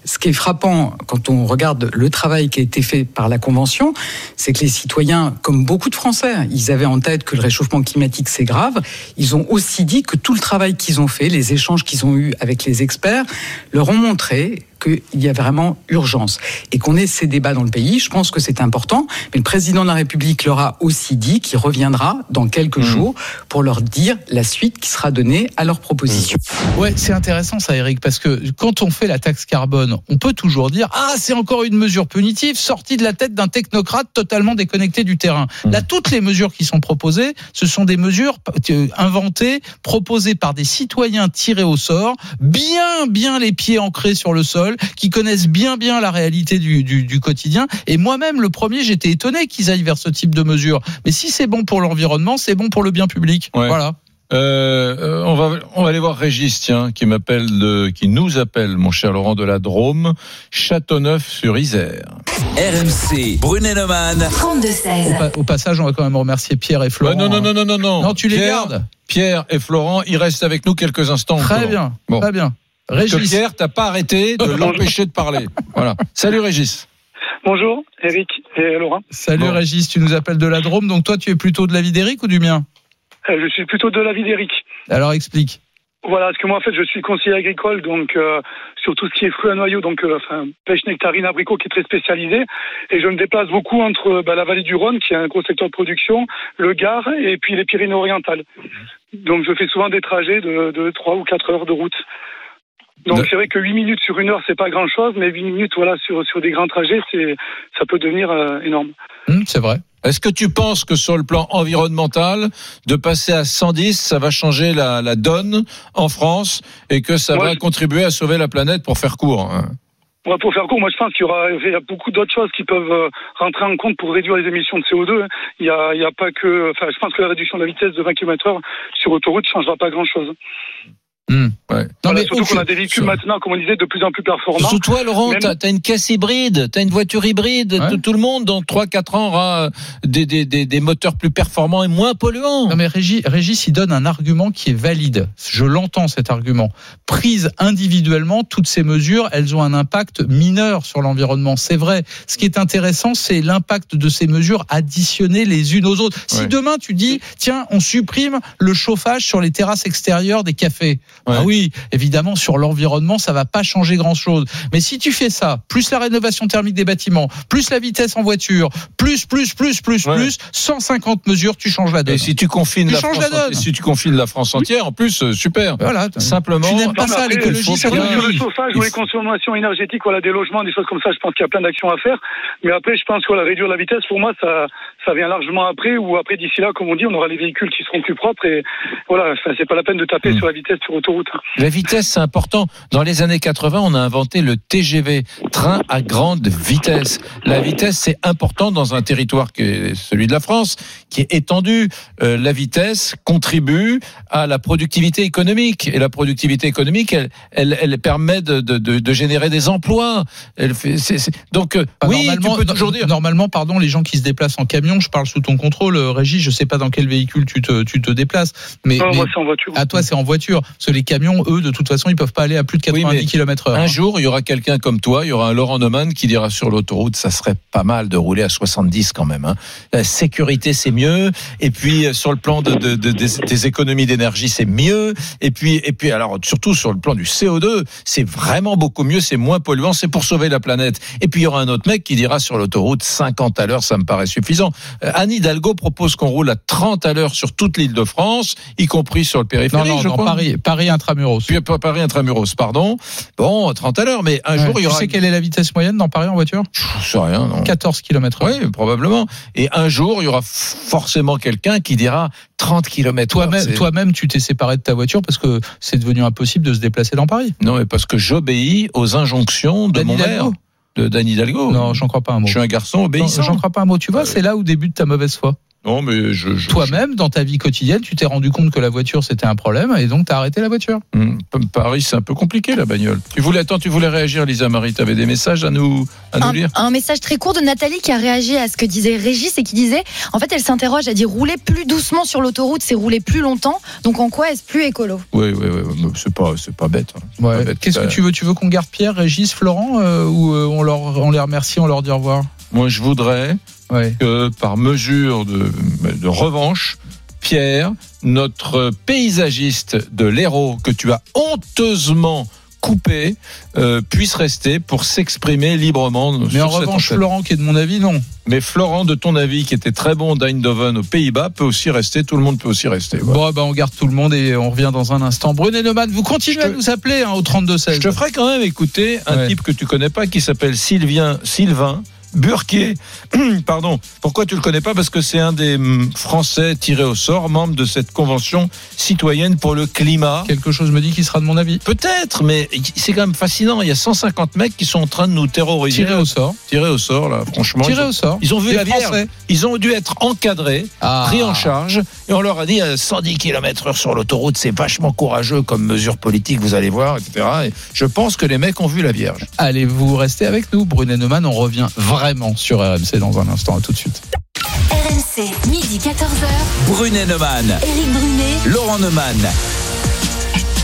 Speaker 9: ce qui est frappant quand on regarde le travail qui a été fait par la Convention, c'est que les citoyens, comme beaucoup de Français, ils avaient en tête que le réchauffement climatique c'est grave. Ils ont aussi dit que tout le travail qu'ils ont fait, les échanges qu'ils ont eus avec les experts, leur ont montré qu'il y a vraiment urgence et qu'on ait ces débats dans le pays. Je pense que c'est important. Mais le président de la République leur a aussi dit qu'il reviendra dans quelques jours pour leur dire la suite qui sera donnée à leurs propositions.
Speaker 3: Ouais, c'est intéressant ça, Eric, parce que quand on fait la taxe carbone, on peut toujours dire ah c'est encore une mesure punitive sortie de la tête d'un technocrate totalement déconnecté du terrain. Là, toutes les mesures qui sont proposées, ce sont des mesures euh, inventées, proposées par des citoyens tirés au sort, bien bien les pieds ancrés sur le sol, qui connaissent bien bien la réalité du, du, du quotidien. Et moi-même, le premier, j'étais étonné qu'ils aillent vers ce type de mesures. Mais si c'est bon pour l'environnement, c'est bon pour le bien public.
Speaker 4: Ouais.
Speaker 3: Voilà.
Speaker 4: Euh, euh, on va on va aller voir Régis, tiens, qui m'appelle de, qui nous appelle, mon cher Laurent de la Drôme, Châteauneuf-sur-Isère.
Speaker 1: RMC, Brunet-Neumann.
Speaker 2: 32-16.
Speaker 3: Au, pa- au passage, on va quand même remercier Pierre et Florent.
Speaker 4: Ouais, non, non, non, non, non, non.
Speaker 3: Non, tu les
Speaker 4: Pierre,
Speaker 3: gardes.
Speaker 4: Pierre et Florent, ils restent avec nous quelques instants.
Speaker 3: Très
Speaker 4: encore.
Speaker 3: bien,
Speaker 4: Bon.
Speaker 3: très bien.
Speaker 4: Parce que
Speaker 3: Régis,
Speaker 4: Pierre, t'as pas arrêté de l'empêcher de parler. Voilà. Salut Régis.
Speaker 6: Bonjour, Eric et Laurent.
Speaker 3: salut
Speaker 4: Bon.
Speaker 3: Régis, tu nous appelles de la Drôme, donc toi tu es plutôt de l'avis d'Éric ou du mien?
Speaker 6: Je suis plutôt de l'avis d'Eric.
Speaker 3: Alors explique.
Speaker 6: Voilà, parce que moi en fait je suis conseiller agricole donc euh, sur tout ce qui est fruits à noyaux, donc euh, enfin pêche nectarine abricot qui est très spécialisé et je me déplace beaucoup entre bah, la vallée du Rhône qui est un gros secteur de production, le Gard et puis les Pyrénées-Orientales. Donc je fais souvent des trajets de, de 3 ou 4 heures de route. Donc
Speaker 4: De-
Speaker 6: c'est vrai que 8 minutes sur une heure c'est pas grand chose, mais 8 minutes voilà sur, sur des grands trajets c'est ça peut devenir euh, énorme.
Speaker 3: Hum, c'est vrai.
Speaker 4: Est-ce que tu penses que sur le plan environnemental, de passer à 110, ça va changer la, la donne en France et que ça
Speaker 6: Moi,
Speaker 4: va
Speaker 6: je-
Speaker 4: contribuer à sauver la planète pour faire court hein?
Speaker 6: Pour faire court, moi je pense qu'il y aura il y a beaucoup d'autres choses qui peuvent euh, rentrer en compte pour réduire les émissions de CO2. hein. Il y a, il y a pas que, enfin, je pense que la réduction de la vitesse de 20 km/h sur autoroute changera pas grand-chose.
Speaker 3: Hmm.
Speaker 4: Ouais.
Speaker 3: Non,
Speaker 6: Voilà,
Speaker 3: mais
Speaker 6: surtout qu'on a des véhicules maintenant, comme on disait, de plus en plus performants.
Speaker 4: Surtout toi, Laurent,
Speaker 6: Même-
Speaker 4: t'as as une caisse hybride, t'as une voiture hybride.
Speaker 3: Ouais.
Speaker 4: Tout, tout le monde, dans 3-4 ans, aura des, des, des, des moteurs plus performants et moins polluants.
Speaker 3: Non mais Régis, Régis, il donne un argument qui est valide. Je l'entends cet argument. Prises individuellement, toutes ces mesures, elles ont un impact mineur sur l'environnement. C'est vrai. Ce qui est intéressant, c'est l'impact de ces mesures additionnées les unes aux autres. Si
Speaker 4: Ouais.
Speaker 3: demain tu dis, tiens, on supprime le chauffage sur les terrasses extérieures des cafés.
Speaker 4: Ouais.
Speaker 3: Ah oui, évidemment, sur l'environnement, ça va pas changer grand chose. Mais si tu fais ça, plus la rénovation thermique des bâtiments, plus la vitesse en voiture, plus, plus, plus, plus,
Speaker 4: Ouais.
Speaker 3: plus, 150 mesures, tu changes la donne.
Speaker 4: Et si tu confines
Speaker 3: Tu
Speaker 4: la France,
Speaker 3: la
Speaker 4: si tu confines la France entière, en plus, euh, super.
Speaker 3: Voilà.
Speaker 4: Simplement,
Speaker 3: Tu n'aimes pas
Speaker 6: Non, mais
Speaker 3: ça, l'écologie, ça
Speaker 6: Sur le chauffage ou les consommations énergétiques, voilà, des logements, des choses comme ça, je pense qu'il y a plein d'actions à faire. Mais après, je pense que voilà, réduire la vitesse, pour moi, ça, ça vient largement après, ou après, d'ici là, comme on dit, on aura les véhicules qui seront plus propres et voilà, c'est pas la peine de taper
Speaker 4: Hmm.
Speaker 6: sur la vitesse sur autoroute.
Speaker 4: La vitesse, c'est important. Dans les années 80, on a inventé le TGV, train à grande vitesse. La vitesse, c'est important dans un territoire qui est celui de la France, qui est étendu. Euh, la vitesse contribue à la productivité économique. Et la productivité économique, elle, elle, elle permet de, de, de, de générer des emplois. Elle fait, Donc, euh, oui, tu
Speaker 3: normalement,
Speaker 4: peux toujours dire.
Speaker 3: Normalement, pardon, les gens qui se déplacent en camion, je parle sous ton contrôle, euh, Régis, je sais pas dans quel véhicule tu te, tu te déplaces, mais,
Speaker 6: Non,
Speaker 3: mais
Speaker 6: moi, c'est en voiture.
Speaker 3: à toi, c'est en voiture. Parce que les camions, eux, de toute façon, ils peuvent pas aller à plus de
Speaker 4: Oui,
Speaker 3: 90
Speaker 4: mais
Speaker 3: km heure.
Speaker 4: Un
Speaker 3: hein.
Speaker 4: jour, il y aura quelqu'un comme toi, il y aura un Laurent Neumann qui dira sur l'autoroute, ça serait pas mal de rouler à 70 quand même. Hein. La sécurité, c'est mieux. Et puis, euh, sur le plan de, de- de- des, des économies d'énergie, c'est mieux. Et puis, et puis, alors, surtout sur le plan du CO2, c'est vraiment beaucoup mieux, c'est moins polluant, c'est pour sauver la planète. Et puis, il y aura un autre mec qui dira sur l'autoroute, 50 à l'heure, ça me paraît suffisant. Euh, Anne Hidalgo propose qu'on roule à 30 à l'heure sur toute l'île de France, y compris sur le
Speaker 3: Non,
Speaker 4: périphérique,
Speaker 3: non,
Speaker 4: je crois.
Speaker 3: Paris, Paris intramuros.
Speaker 4: Puis pas Paris intramuros, pardon. Bon, 30 à l'heure, mais un
Speaker 3: Ouais.
Speaker 4: jour il y
Speaker 3: tu
Speaker 4: aura.
Speaker 3: sais quelle est la vitesse moyenne dans Paris en voiture?
Speaker 4: Je sais rien, non.
Speaker 3: 14 km.
Speaker 4: Oui, probablement. Et un jour, il y aura forcément quelqu'un qui dira 30 km.
Speaker 3: Toi-même, toi-même, tu t'es séparé de ta voiture parce que c'est devenu impossible de se déplacer dans Paris.
Speaker 4: Non, mais parce que j'obéis aux injonctions de mon maire, de Dan Hidalgo.
Speaker 3: Non, j'en crois pas un mot.
Speaker 4: Je suis un garçon obéissant.
Speaker 3: J'en crois pas un mot. Tu vois, c'est là où débute ta mauvaise foi.
Speaker 4: Non, mais je. je-
Speaker 3: Toi-même, dans ta vie quotidienne, tu t'es rendu compte que la voiture c'était un problème et donc t'as arrêté la voiture.
Speaker 4: Hum, Paris, c'est un peu compliqué la bagnole. Tu voulais, attends, tu voulais réagir, Lisa Marie. Tu avais des messages à nous, à nous
Speaker 5: Un,
Speaker 4: lire.
Speaker 5: un message très court de Nathalie qui a réagi à ce que disait Régis et qui disait, en fait, elle s'interroge, elle dit rouler plus doucement sur l'autoroute, c'est rouler plus longtemps. Donc en quoi est-ce plus écolo?
Speaker 4: Oui, oui, oui. C'est pas, c'est pas bête. hein.
Speaker 3: Qu'est-ce que tu veux Tu veux qu'on garde Pierre, Régis, Florent euh, ou euh, on, leur, on les remercie, on leur dit au revoir?
Speaker 4: Moi, je voudrais
Speaker 3: Ouais.
Speaker 4: que par mesure de, de revanche, Pierre, notre paysagiste de l'Hérault que tu as honteusement coupé, euh, puisse rester pour s'exprimer librement.
Speaker 3: Mais en revanche,
Speaker 4: antenne.
Speaker 3: Florent, qui est de mon avis, non.
Speaker 4: Mais Florent, de ton avis, qui était très bon d'Eindhoven aux Pays-Bas, peut aussi rester. Tout le monde peut aussi rester. Voilà.
Speaker 3: Bon, bah, on garde tout le monde et on revient dans un instant. Brunet Neumann, vous continuez à nous appeler hein, au 32-16.
Speaker 4: Je te ferai quand même écouter un
Speaker 3: Ouais.
Speaker 4: type que tu connais pas qui s'appelle Sylvain, Sylvain Burquier. *clears throat* Pardon. Pourquoi tu le connais pas? Parce que c'est un des hum, Français tirés au sort, membre de cette convention citoyenne pour le climat.
Speaker 3: Quelque chose me dit qu'il sera de mon avis.
Speaker 4: Peut-être, mais c'est quand même fascinant. Il y a 150 mecs qui sont en train de nous terroriser.
Speaker 3: Tiré au sort.
Speaker 4: Tirés au sort, là, franchement.
Speaker 3: Tiré
Speaker 4: ils ont-
Speaker 3: au sort.
Speaker 4: Ils ont vu la Vierge. Ils ont dû être encadrés,
Speaker 3: Ah.
Speaker 4: pris en charge, et on leur a dit euh, 110 km heure sur l'autoroute, c'est vachement courageux comme mesure politique, vous allez voir, etc. Et je pense que les mecs ont vu la Vierge.
Speaker 3: Allez, vous restez avec nous. Brunet Neumann, on revient vraiment sur RMC dans un instant. À tout de suite.
Speaker 2: RMC, midi 14h.
Speaker 1: Brunet Neumann,
Speaker 2: Éric Brunet.
Speaker 1: Laurent Neumann.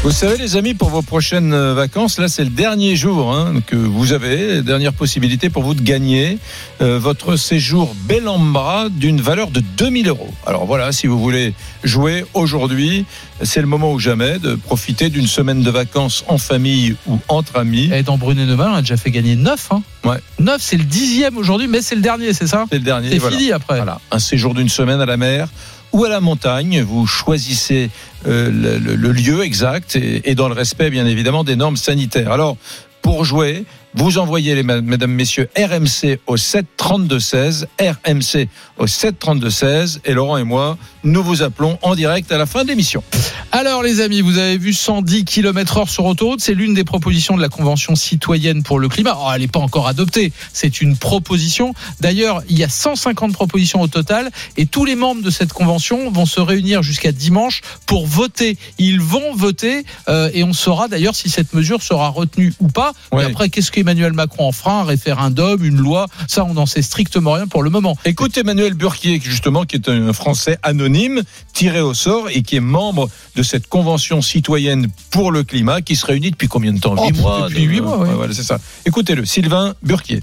Speaker 4: Vous savez, les amis, pour vos prochaines euh, vacances, là, c'est le dernier jour hein, que vous avez, dernière possibilité pour vous de gagner euh, votre séjour bel en bras d'une valeur de 2000 euros. Alors voilà, si vous voulez jouer aujourd'hui, c'est le moment ou jamais de profiter d'une semaine de vacances en famille ou entre amis.
Speaker 3: Et dans Brunet Neumann, on a déjà fait gagner 9. Hein.
Speaker 4: Ouais.
Speaker 3: 9, c'est le dixième aujourd'hui, mais c'est le dernier, c'est ça?
Speaker 4: C'est le dernier.
Speaker 3: C'est
Speaker 4: voilà.
Speaker 3: fini après.
Speaker 4: Voilà, un séjour d'une semaine à la mer ou à la montagne. Vous choisissez euh, le, lieu exact et, et dans le respect, bien évidemment, des normes sanitaires. Alors, pour jouer, Vous envoyez les mesdames, messieurs RMC au 7 32 16, RMC au 7 32 16 et Laurent et moi, nous vous appelons en direct à la fin de l'émission.
Speaker 3: Alors les amis, vous avez vu 110 km heure sur autoroute, c'est l'une des propositions de la Convention citoyenne pour le climat. Oh, elle n'est pas encore adoptée, c'est une proposition. D'ailleurs, il y a 150 propositions au total et tous les membres de cette convention vont se réunir jusqu'à dimanche pour voter. Ils vont voter euh, et on saura d'ailleurs si cette mesure sera retenue ou pas.
Speaker 4: Ouais.
Speaker 3: Et après, qu'est-ce qu'Emmanuel Macron en fera Un référendum, une loi Ça, on n'en sait strictement rien pour le moment.
Speaker 4: Écoute Emmanuel Burquier, justement, qui est un Français anonyme, tiré au sort et qui est membre de cette convention citoyenne pour le climat qui se réunit depuis combien de temps?
Speaker 3: Oh,
Speaker 4: mois
Speaker 3: depuis huit
Speaker 4: euh,
Speaker 3: mois, ouais.
Speaker 4: voilà, c'est ça. Écoutez-le, Sylvain Burquier.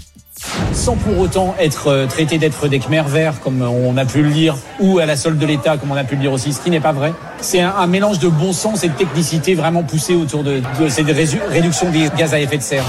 Speaker 10: Sans pour autant être euh, traité d'être des Khmer verts, comme on a pu le lire, ou à la solde de l'État, comme on a pu le lire aussi, ce qui n'est pas vrai. C'est un, mélange de bon sens et de technicité vraiment poussé autour de, de cette résu- réduction des gaz à effet de serre.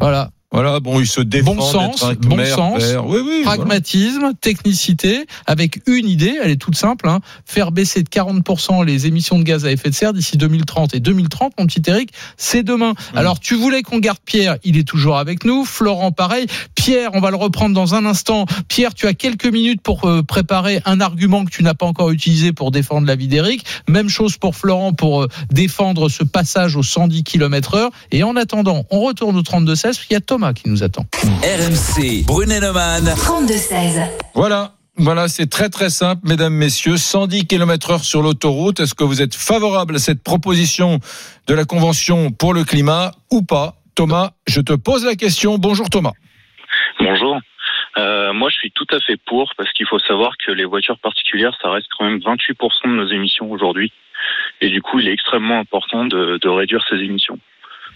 Speaker 3: Voilà.
Speaker 4: Voilà, bon, il se défend
Speaker 3: Bon sens, bon sens,
Speaker 4: vert. Oui, oui, voilà.
Speaker 3: pragmatisme, technicité, avec une idée, elle est toute simple, hein, faire baisser de 40% les émissions de gaz à effet de serre d'ici 2030. Et 2030, mon petit Eric, c'est demain.
Speaker 4: Mmh.
Speaker 3: Alors, tu voulais qu'on garde Pierre, il est toujours avec nous. Florent, pareil. Pierre, on va le reprendre dans un instant. Pierre, tu as quelques minutes pour euh, préparer un argument que tu n'as pas encore utilisé pour défendre la vie d'Eric. Même chose pour Florent pour euh, défendre ce passage aux 110 km heure. Et en attendant, on retourne au 32-16 parce qu'il y a Thomas qui nous attend.
Speaker 1: RMC, Brunet-Neumann.
Speaker 2: 32-16.
Speaker 4: Voilà. Voilà, c'est très très simple, mesdames, messieurs. 110 km heure sur l'autoroute. Est-ce que vous êtes favorable à cette proposition de la Convention pour le climat ou pas? Thomas, je te pose la question. Bonjour Thomas.
Speaker 11: Bonjour. Euh, moi, je suis tout à fait pour parce qu'il faut savoir que les voitures particulières, ça reste quand même 28% de nos émissions aujourd'hui. Et du coup, il est extrêmement important de, de réduire ces émissions.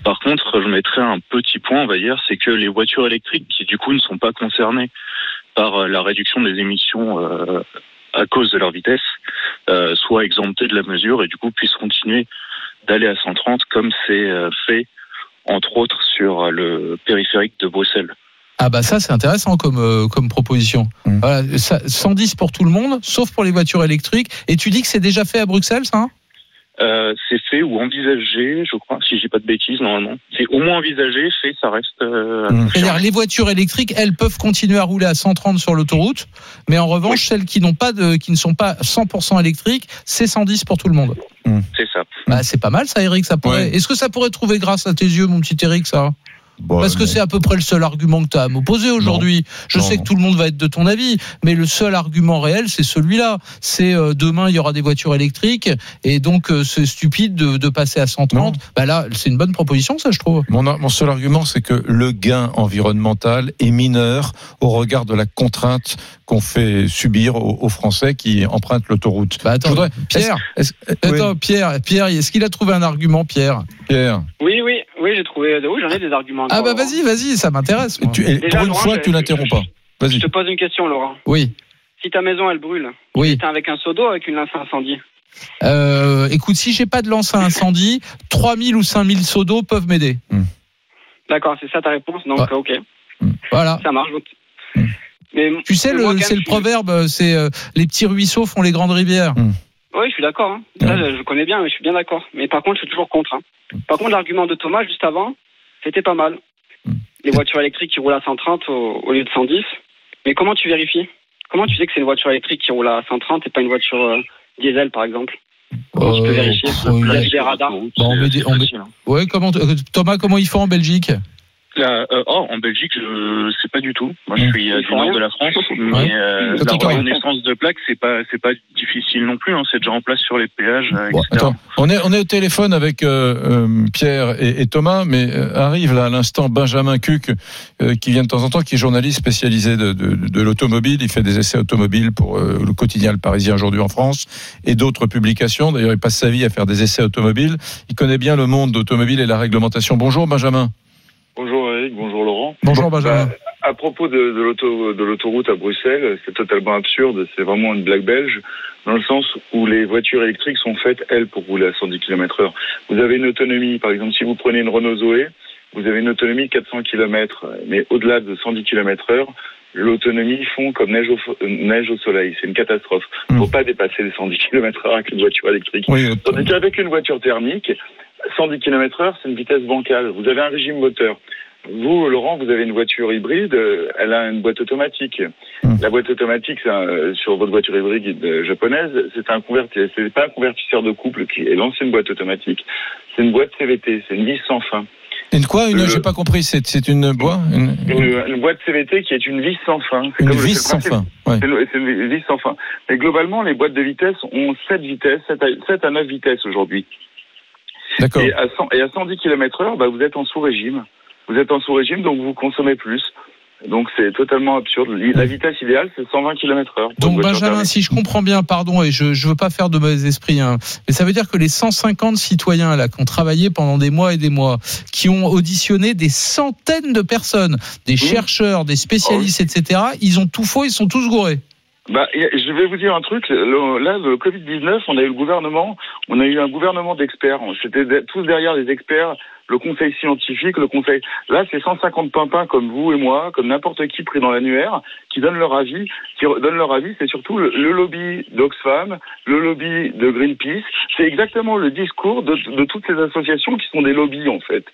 Speaker 11: Par contre, je mettrais un petit point, on va dire, c'est que les voitures électriques, qui du coup ne sont pas concernées par euh, la réduction des émissions euh, à cause de leur vitesse, euh, soient exemptées de la mesure et du coup puissent continuer d'aller à 130 comme c'est euh, fait entre autres sur le périphérique de Bruxelles.
Speaker 3: Ah bah ça c'est intéressant comme euh, comme proposition.
Speaker 4: Mm.
Speaker 3: Voilà, ça, 110 pour tout le monde, sauf pour les voitures électriques. Et tu dis que c'est déjà fait à Bruxelles, ça hein?
Speaker 11: Euh, c'est fait ou envisagé, je crois, si je dis pas de bêtises normalement. C'est au moins envisagé, fait, ça reste. Euh,
Speaker 4: Mmh.
Speaker 3: C'est-à-dire les voitures électriques, elles peuvent continuer à rouler à 130 sur l'autoroute, mais en revanche celles qui n'ont pas de, qui ne sont pas 100% électriques, c'est 110 pour tout le monde.
Speaker 11: C'est ça.
Speaker 3: Bah c'est pas mal ça, Eric. Ça pourrait.
Speaker 4: Ouais.
Speaker 3: Est-ce que ça pourrait trouver grâce à tes yeux, mon petit Eric, ça?
Speaker 4: Bon,
Speaker 3: Parce que c'est à peu près le seul argument que tu as à m'opposer aujourd'hui. Je
Speaker 4: Non,
Speaker 3: sais
Speaker 4: non.
Speaker 3: que tout le monde va être de ton avis, mais le seul argument réel, c'est celui-là. C'est euh, demain, il y aura des voitures électriques, et donc euh, c'est stupide de, de passer à 130.
Speaker 4: Non.
Speaker 3: Bah là, c'est une bonne proposition, ça, je trouve.
Speaker 4: Mon, mon seul argument, c'est que le gain environnemental est mineur au regard de la contrainte qu'on fait subir aux, aux Français qui empruntent l'autoroute.
Speaker 3: Bah attends,
Speaker 4: voudrais-
Speaker 3: Pierre,
Speaker 4: Est-ce- est-ce-
Speaker 3: attends,
Speaker 4: oui,
Speaker 3: Pierre, Pierre, est-ce qu'il a trouvé un argument, Pierre?
Speaker 4: Pierre,
Speaker 6: Oui, oui, oui, j'ai trouvé. Oui, j'en ai des arguments.
Speaker 3: Ah bah vas-y, vas-y, ça m'intéresse. moi.
Speaker 4: tu, et
Speaker 6: Déjà,
Speaker 4: pour une
Speaker 6: Laurent,
Speaker 4: fois,
Speaker 6: je-
Speaker 4: tu n'interromps pas.
Speaker 6: Je
Speaker 4: Vas-y.
Speaker 6: te pose une question, Laurent.
Speaker 3: Oui,
Speaker 6: Si ta maison, elle brûle,
Speaker 3: oui.
Speaker 6: t'es avec un seau d'eau ou avec une lance à incendie
Speaker 3: Euh, écoute, si j'ai pas de lance à incendie, 3000 ou 5000 seaux d'eau peuvent m'aider.
Speaker 6: D'accord, c'est ça ta réponse Donc,
Speaker 3: Ouais.
Speaker 6: ok,
Speaker 3: Voilà.
Speaker 6: ça marche. donc.
Speaker 4: Hmm.
Speaker 6: Mais
Speaker 3: Tu sais, le, c'est le proverbe, c'est euh, les petits ruisseaux font les grandes rivières.
Speaker 6: Oui, je suis d'accord. hein. Ça, je, je connais bien, mais je suis bien d'accord. Mais par contre, je suis toujours contre. hein. Par contre, l'argument de Thomas juste avant, c'était pas mal. Les voitures électriques qui roulent à 130 au, au lieu de 110. Mais comment tu vérifies? Comment tu sais que c'est une voiture électrique qui roule à 130 et pas une voiture euh, diesel, par exemple? Comment tu peux
Speaker 3: Euh,
Speaker 6: vérifier? Avec des radars.
Speaker 3: Bon, on met des- on met- Ouais, comment euh, Thomas, comment ils font en Belgique?
Speaker 11: Là, euh, oh, en Belgique, je sais pas du tout. Moi, je suis euh, du nord de la France, mais euh, la reconnaissance de plaques, c'est pas, c'est pas difficile non plus. Hein. C'est déjà en place sur les péages,
Speaker 4: Bon,
Speaker 11: etc.
Speaker 4: attends, on est, on est au téléphone avec euh, euh, Pierre et, et Thomas, mais euh, arrive là à l'instant Benjamin Cuc, euh, qui vient de temps en temps, qui est journaliste spécialisé de, de, de l'automobile. Il fait des essais automobiles pour euh, le quotidien Le Parisien aujourd'hui en France et d'autres publications. D'ailleurs, il passe sa vie à faire des essais automobiles. Il connaît bien le monde automobile et la réglementation. Bonjour Benjamin.
Speaker 12: Bonjour Eric, bonjour Laurent.
Speaker 3: Bonjour Benjamin.
Speaker 12: Bah, à propos de, de l'auto- de l'autoroute à Bruxelles, c'est totalement absurde, c'est vraiment une blague belge, dans le sens où les voitures électriques sont faites, elles, pour rouler à 110 km heure. Vous avez une autonomie, par exemple, si vous prenez une Renault Zoé, vous avez une autonomie de 400 km, mais au-delà de 110 km heure, l'autonomie fond comme neige au, fo- euh, neige au soleil. C'est une catastrophe. Faut pas dépasser les 110 km heure avec une voiture électrique.
Speaker 4: Oui,
Speaker 12: Tandis qu'avec une voiture thermique, 110 km heure, c'est une vitesse bancale. Vous avez un régime moteur. Vous, Laurent, vous avez une voiture hybride, euh, elle a une boîte automatique. La boîte automatique, un- euh, sur votre voiture hybride euh, japonaise, c'est un convertisseur, c'est pas un convertisseur de couple qui est l'ancienne boîte automatique. C'est une boîte CVT, c'est une vis sans fin.
Speaker 4: Une quoi Une, j'ai pas compris. C'est, c'est une boîte une,
Speaker 12: Une, une boîte CVT qui est une vis sans fin. C'est
Speaker 4: une
Speaker 12: comme
Speaker 4: vis sans fin. Ouais.
Speaker 12: C'est une vis sans fin. Mais globalement, les boîtes de vitesse ont 7 vitesses, 7 à, 7 à 9 vitesses aujourd'hui. Et à, 100, et à 110 km heure, bah, vous êtes en sous-régime. Vous êtes en sous-régime, donc vous consommez plus. Donc c'est totalement absurde. La vitesse idéale, c'est 120 km heure.
Speaker 3: Donc Benjamin, si je comprends bien, pardon, et je je veux pas faire de mauvais esprit, hein, mais ça veut dire que les 150 citoyens là qui ont travaillé pendant des mois et des mois, qui ont auditionné des centaines de personnes, des chercheurs, des spécialistes, etc., ils ont tout faux, ils sont tous gourés.
Speaker 12: Bah, je vais vous dire un truc. Le- là, le Covid-19, on a eu le gouvernement, on a eu un gouvernement d'experts. C'était tous derrière les experts, le conseil scientifique, le conseil. Là, c'est 150 pimpins comme vous et moi, comme n'importe qui pris dans l'annuaire, qui donnent leur avis. Qui donnent leur avis, c'est surtout le, lobby d'Oxfam, le lobby de Greenpeace. C'est exactement le discours de toutes ces associations qui sont des lobbies, en fait.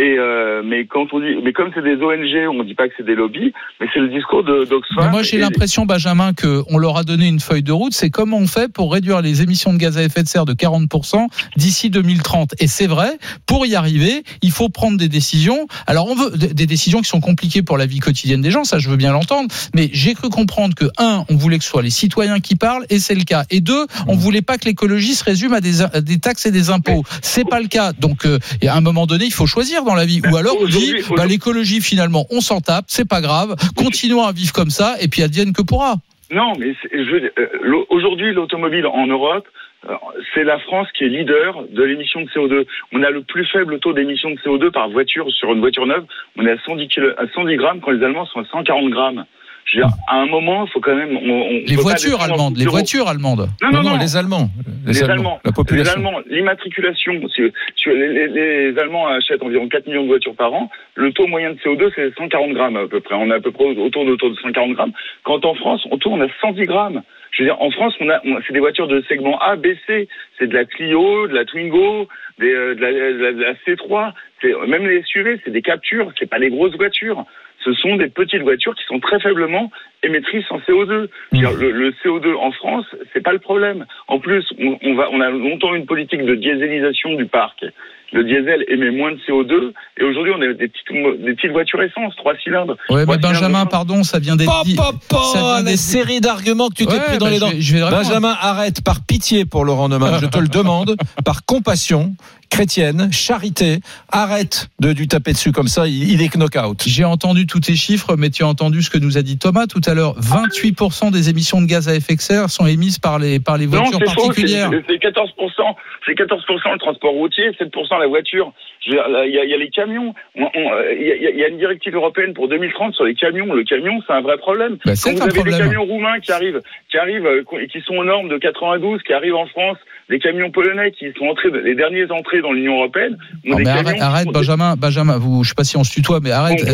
Speaker 12: Et euh, mais quand on dit, mais comme c'est des ONG, on dit pas que c'est des lobbies, mais c'est le discours de d'Oxfam.
Speaker 3: Moi, j'ai l'impression, Benjamin, qu'on leur a donné une feuille de route. C'est comment on fait pour réduire les émissions de gaz à effet de serre de 40% d'ici 2030. Et c'est vrai, pour y arriver, il faut prendre des décisions. Alors, on veut des décisions qui sont compliquées pour la vie quotidienne des gens, ça, je veux bien l'entendre. Mais j'ai cru comprendre que, un, on voulait que ce soit les citoyens qui parlent, et c'est le cas. Et deux, on voulait pas que l'écologie se résume à des, à des taxes et des impôts. C'est pas le cas. Donc, euh, à un moment donné, il faut choisir dans la vie. Ou alors, on dit, bah, l'écologie, finalement, on s'en tape, c'est pas grave, continuons à vivre comme ça, et puis advienne que pourra.
Speaker 12: Non, mais euh, aujourd'hui, l'automobile en Europe, euh, c'est la France qui est leader de l'émission de CO2. On a le plus faible taux d'émission de CO2 par voiture sur une voiture neuve. On est à 110, kilo- à 110 grammes quand les Allemands sont à 140 grammes. Je veux dire, à un moment, il faut quand même. On, on
Speaker 3: Les voitures allemandes, les voitures allemandes.
Speaker 12: Non, non, non,
Speaker 4: les Allemands.
Speaker 12: Les, Allemands.
Speaker 4: La population.
Speaker 12: Les Allemands, l'immatriculation. si- si les, les- les Allemands achètent environ 4 millions de voitures par an. Le taux moyen de CO2, c'est 140 grammes à peu près. On est à peu près autour de, autour de 140 grammes. Quand en France, on tourne à 110 grammes. Je veux dire, en France, on a, on- c'est des voitures de segment A, B, C. C'est de la Clio, de la Twingo, des, euh, de, la, de la- de la C3. C'est, même les SUV, c'est des captures. C'est pas des grosses voitures. Ce sont des petites voitures qui sont très faiblement émettrices en CO2. Je veux dire, Le, le CO2 en France, c'est pas le problème. En plus, on, on va, on a longtemps une politique de dieselisation du parc. Le diesel émet moins de CO2 et aujourd'hui on a des petites, des voitures essence, trois cylindres.
Speaker 3: Ouais,
Speaker 12: Trois
Speaker 3: mais
Speaker 12: cylindres
Speaker 3: Benjamin, pardon, ça vient d'être dit.
Speaker 4: Pop, pop,
Speaker 3: ça vient
Speaker 4: pop, les
Speaker 3: d'être-
Speaker 4: séries d'arguments que tu t'es
Speaker 3: Ouais,
Speaker 4: pris dans
Speaker 3: bah,
Speaker 4: les
Speaker 3: je
Speaker 4: dents.
Speaker 3: vais- je vais répondre.
Speaker 4: Benjamin, arrête par pitié pour Laurent Neumann. Je te le demande, *laughs* par compassion chrétienne, charité, arrête de lui taper dessus comme ça. Il, il est knock-out.
Speaker 3: J'ai entendu tous tes chiffres, mais tu as entendu ce que nous a dit Thomas tout à l'heure. 28% des émissions de gaz à effet de serre sont émises par les, par les
Speaker 12: Non,
Speaker 3: voitures particulières.
Speaker 12: c'est 14%, c'est 14% le transport routier, 7% la voiture. Il y, a, il y a les camions. On- on- euh, Il y, a- il y a une directive européenne pour 2030 sur les camions. Le camion, c'est un vrai problème.
Speaker 3: Bah,
Speaker 12: Quand vous
Speaker 3: un
Speaker 12: avez
Speaker 3: problème.
Speaker 12: des camions roumains qui arrivent, qui arrivent, euh, et qui sont aux normes de 92, qui arrivent en France, des camions polonais qui sont entrés, les derniers entrées dans l'Union européenne. ont
Speaker 3: Non,
Speaker 12: des
Speaker 3: mais arrête, Benjamin, Benjamin, vous, je sais pas si on se tutoie, mais arrête.
Speaker 12: Bon,